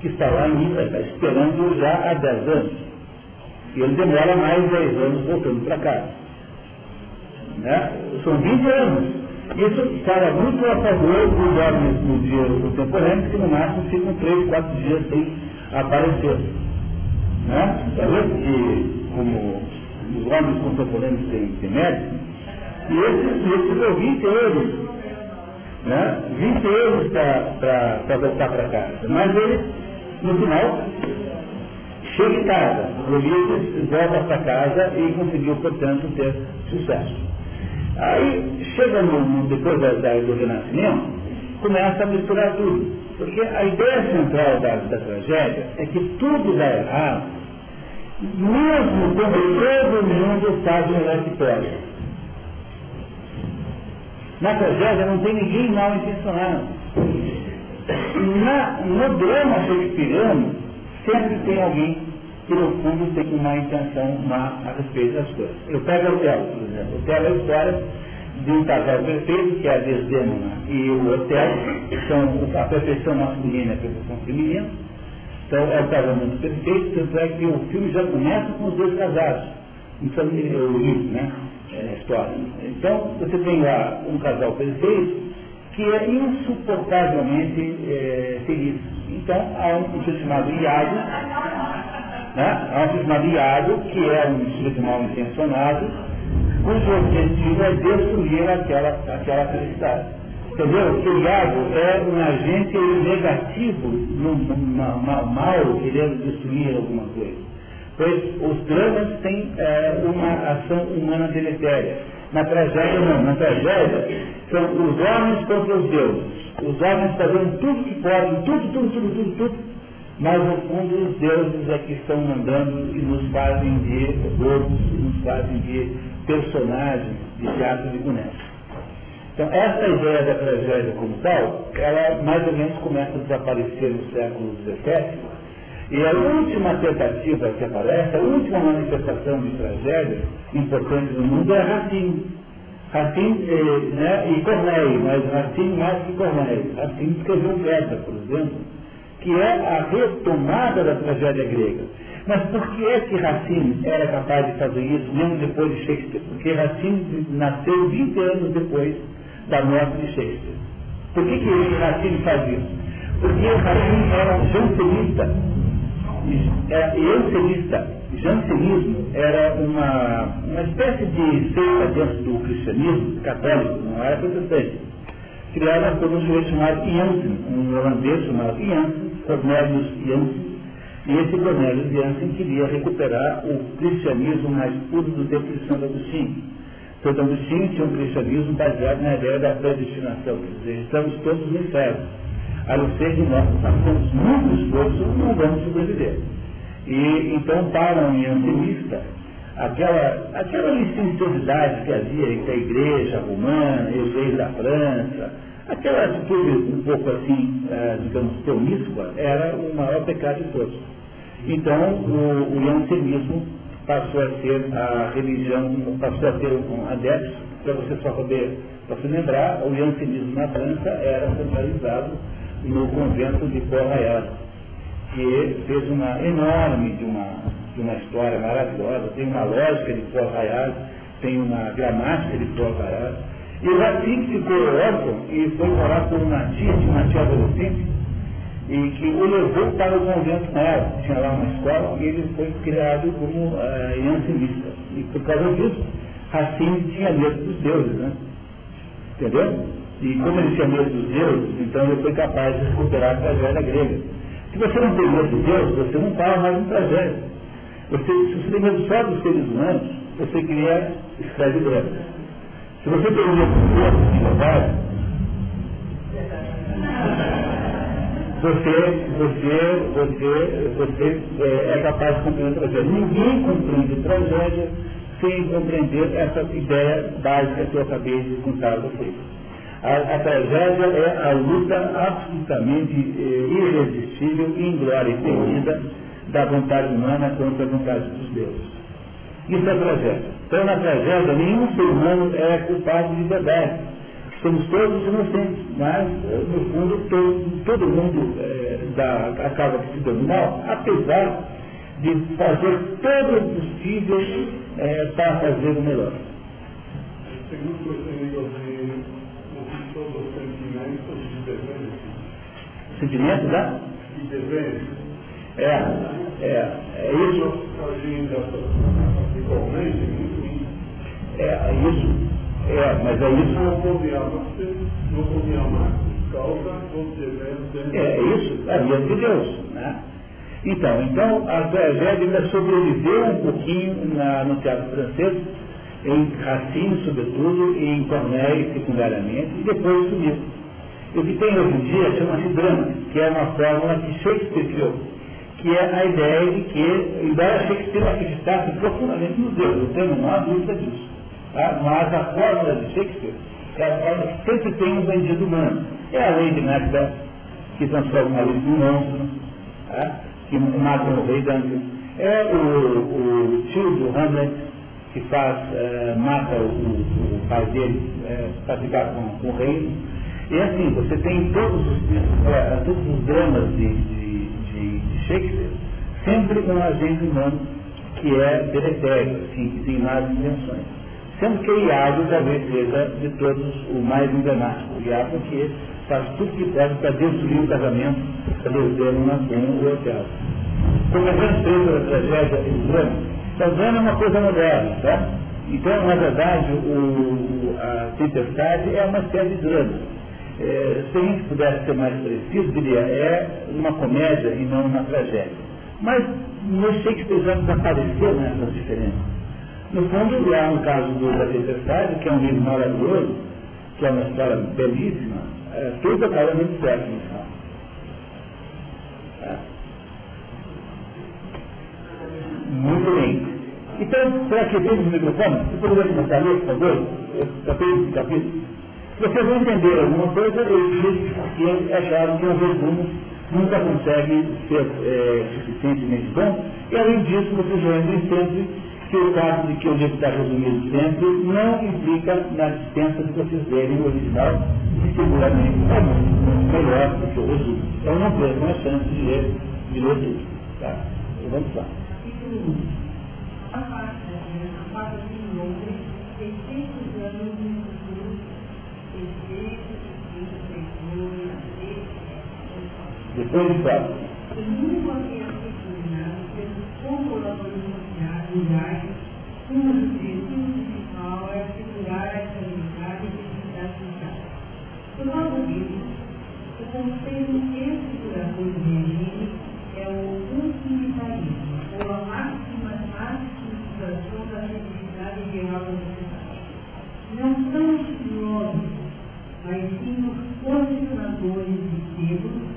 que está lá em está esperando já há 10 anos. E ele demora mais 10 anos voltando para casa. Né? São 20 anos isso estava muito a favor dos homens no dia contemporâneo, que no máximo ficam três, quatro dias sem aparecer. Né? Talvez que, como os homens contemporâneos têm, têm e esses, esses eu 20 euros, né? 20 euros para voltar para casa. Mas ele, no final, chega em casa, o Ulisses volta para casa e conseguiu, portanto, ter sucesso. Aí, chega no, depois da, da, do Renascimento, começa a misturar tudo. Porque a ideia central da, da tragédia é que tudo dá errado, mesmo quando todo mundo faz o melhor. Na tragédia não tem ninguém mal intencionado. Na, no drama shakespeariano, sempre tem alguém que no fundo tem uma intenção má a respeito das coisas. Eu pego o Otelo, por exemplo. O Otelo é a história de um casal perfeito, que é a Desdemona e o Otelo, que são a perfeição masculina e a perfeição feminina. Então é o casamento perfeito, tanto é que o filme já começa com os dois casados. Então, é o livro, né? É história. Então, você tem lá um casal perfeito que é insuportavelmente é, feliz. Então, há um sujeito chamado Iago, né? Iago, que é um sujeito mal intencionado, cujo objetivo é destruir aquela, aquela felicidade. Entendeu? O Iago é um agente negativo mal, querendo destruir alguma coisa. Pois os dramas têm é, uma ação humana deletéria. Na tragédia não, na tragédia são os homens contra os deuses. Os homens fazendo tudo que podem, tudo, tudo, tudo, tudo, tudo. Mas no fundo os deuses é que estão mandando e nos fazem de robôs, nos fazem de personagens de teatro de bonecos. Então, essa ideia da tragédia como tal, ela mais ou menos começa a desaparecer no século XVII, e a última tentativa que aparece, a última manifestação de tragédia importante no mundo é Racine. Racine eh, né, e Corneille, mas Racine mais que Corneille. Racine escreveu Pedra, por exemplo, que é a retomada da tragédia grega. Mas por que é que Racine era capaz de fazer isso, mesmo depois de Shakespeare? Porque Racine nasceu 20 anos depois da morte de Shakespeare. Por que, que Racine faz isso? Porque Racine era jansenista. Era jansenista. Jansenismo era uma, uma espécie de seita dentro do cristianismo católico, não era protestante, criada por um sujeito chamado Jansen, um holandês chamado Jansen, Cornelius Jansen, e esse Cornelius Jansen queria recuperar o cristianismo mais puro do tempo de Santo Agostinho. Santo Agostinho tinha um cristianismo baseado na ideia da predestinação, quer dizer, estamos todos no inferno. A não ser que nós façamos muito esforço, não vamos sobreviver. E então, para um jansenista, aquela, aquela licenciosidade que havia entre a igreja romana e os reis da França, aquela atitude um pouco assim, eh, digamos, promíscua, era o maior pecado de todos. Então, o, o jansenismo passou a ser a religião, passou a ter um adepto, para você só poder, para se lembrar, o jansenismo na França era centralizado no convento de Port-Royal, que fez uma enorme de uma, de uma história maravilhosa, tem uma lógica de Port-Royal, tem uma gramática de Port-Royal, e Racine ficou órfão e foi morar com uma tia, de uma tia adolescente, e que o levou para o convento com ela. Tinha lá uma escola e ele foi criado como uh. E por causa disso, Racine tinha medo dos deuses, né? Entendeu? E como ele tinha medo dos deuses, então ele foi capaz de recuperar a tragédia grega. Se você não tem medo de Deus, você não fala mais em tragédia. Você, se você tem medo só dos seres humanos, você cria escravidão. Se você tem de Deus, de você, você, você, você é, é capaz de compreender tragédia. Ninguém compreende tragédia sem compreender essa ideia básica que eu acabei de contar a vocês. A, a, tragédia é a luta absolutamente eh, irresistível, inglória e temida da vontade humana contra a vontade dos deuses. Isso é tragédia. Então, na tragédia, nenhum ser humano é culpado de verdade somos todos inocentes, mas, no fundo, todo, todo mundo é, dá, acaba se dando mal, apesar de fazer todo o possível é, para fazer o melhor. Segundo o os sentimentos de dever. É, é, é isso. É, é isso. É, mas é isso. É, é isso, é medo de Deus. Né? Então, então, a tragédia ainda sobreviveu um pouquinho na, no teatro francês, em Racine, sobretudo, e em Corneille, secundariamente, e depois sumiu. O que tem hoje em dia chama-se drama, que é uma fórmula que Shakespeare criou, que é a ideia de que, embora Shakespeare acreditasse profundamente nos deuses, eu tenho uma dúvida disso. Tá? Mas a fórmula de Shakespeare é a fórmula que sempre tem um bandido humano. É a lei de Macbeth. que transforma o marido num monstro, tá? que mata o rei Duncan. É o, o tio do Hamlet, que faz, é, mata o, o, pai dele é, para ficar com, com o rei. E assim, você tem todos os, é, todos os dramas de, de, de Shakespeare, sempre um agente humano que é deletério, assim, que tem más intenções. Sendo que Iago talvez seja de todos o mais emblemático. Iago que faz tudo que pode para destruir o casamento, para destruir uma com o hotel. Gente fez a tragédia e o drama, então, o drama é uma coisa moderna, tá? Então, na verdade, o, a tempestade é uma série de dramas. É, se a gente pudesse ser mais preciso, diria, é uma comédia e não uma tragédia. Mas no Shakespeare já desapareceu nessas diferenças. No fundo, há um caso do, Tempestade, que é um livro maravilhoso, que é uma história belíssima, é, tudo acaba muito certo no final. É. Muito bem. Então, será que tem o microfone? Você poderia começar a ler, por favor? Capítulo, capítulo. Vocês vão entender alguma coisa, eles que acharam que um resumo nunca consegue ser é, suficientemente bom, e além disso, vocês vão sempre que o fato de que o livro está resumido sempre não implica na dispensa de vocês lerem o original, que seguramente é muito melhor do que o resumo. Então não percam a chance de ler, de ler. Tá? Então vamos lá. E equidade social. Por modo disso, o conceito estruturador do regime é o utilitarismo, ou a máxima maximização da necessidade real da sociedade. Não são os filósofos, mas sim os posicionadores de termos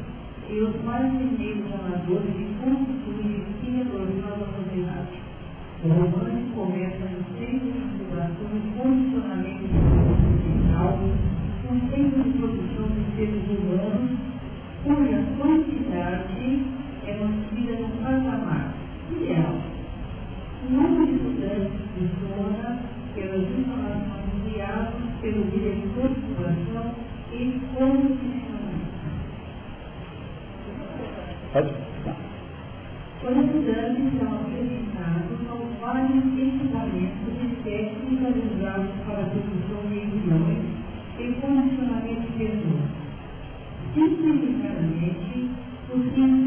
e os marceneiros amadores que constituem o que retornou à sociedade. O romance começa no centro de situação e condicionamento social, um centro de produção de seres humanos, cuja quantidade é mantida no patamar ideal. O número de estudantes funciona pelas informações enviadas pelo diretor de situação e condicionamento. Os estudantes são apresentados vários equipamentos e técnicas usados para a produção de embriões e condicionamento de pessoas. Simplificadamente, os cientistas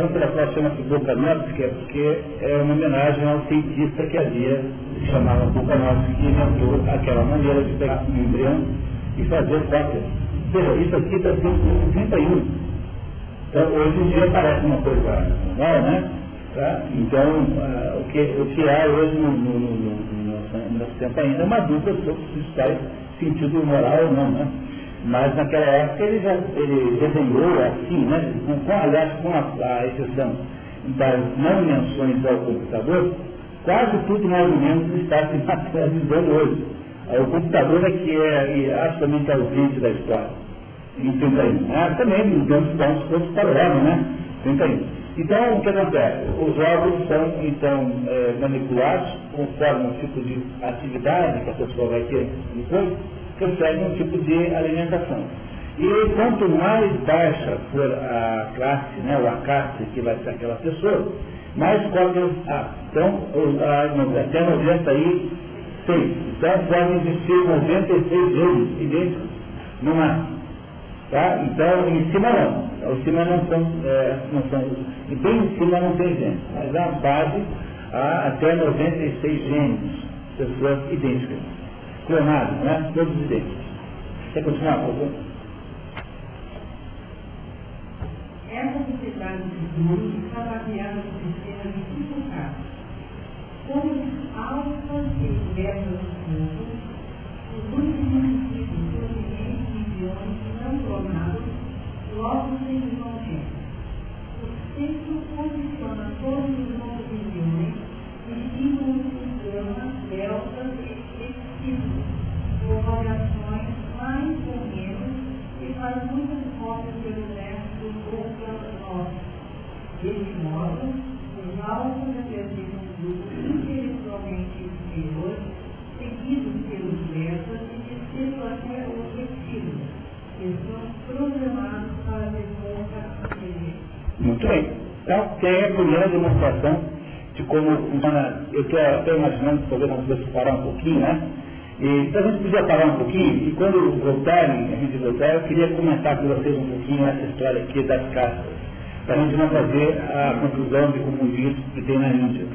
razão pela qual chama-se Volkanovski é porque é uma homenagem ao cientista que havia, se chamava Volkanovski, que inventou aquela maneira de pegar um embrião e fazer cópias Veja, isso aqui está sendo 31. Então, hoje em dia parece uma coisa normal, né? Tá? Então, uh, o, que, o que há hoje no, no, no, no, nosso tempo ainda é uma dúvida sobre se isso faz sentido moral ou não, né? Mas naquela época ele já ele desenhou assim, né? Com, com, aliás, com a, a exceção das não menções ao computador, quase tudo mais ou menos está se materializando hoje. O computador é que é absolutamente ausente da história. Em 31. Ah, também dar uns pontos para o homem, né? 31. Então, o que acontece? Os órgãos são, então, é, manipulados conforme o tipo de atividade que a pessoa vai ter depois, recebe um tipo de alimentação. E quanto mais baixa for a classe, né, ou a classe que vai ser aquela pessoa, mais cópias há. Então, até 90 aí 6. Então podem existir 96 genes idênticos no máximo. Tá? Então, em cima não. Em cima não são, é, não são. E bem em cima não tem genes. Mas na base há até 96 genes. pessoas idênticas. Clonados, né? Todos idênticos. Quer continuar, por favor? Essa sociedade de duro está baseada no sistema de cinco casos. Como alfa e beta dos pontos, os últimos indivíduos provenientes de embriões não clonados logo se desenvolvem. O centro posiciona todos os novos embriões distinguem os gama, delta e epsilon, com variações mais ou menos e faz muitas cópias pelo resto ou pela nós. Desse modo, os alvos representam um grupo intelectualmente superior, seguidos pelos betas e descendo até os epsilon, que são programados para depois Muito bem. Então, tem a primeira demonstração de como funciona. Eu estou até imaginando, talvez nós vamos parar um pouquinho, né? Então a gente podia parar um pouquinho, e quando voltarem, a gente voltar, eu queria comentar com vocês um pouquinho essa história aqui das castas, para a gente não fazer a conclusão de comunismo que tem na Índia.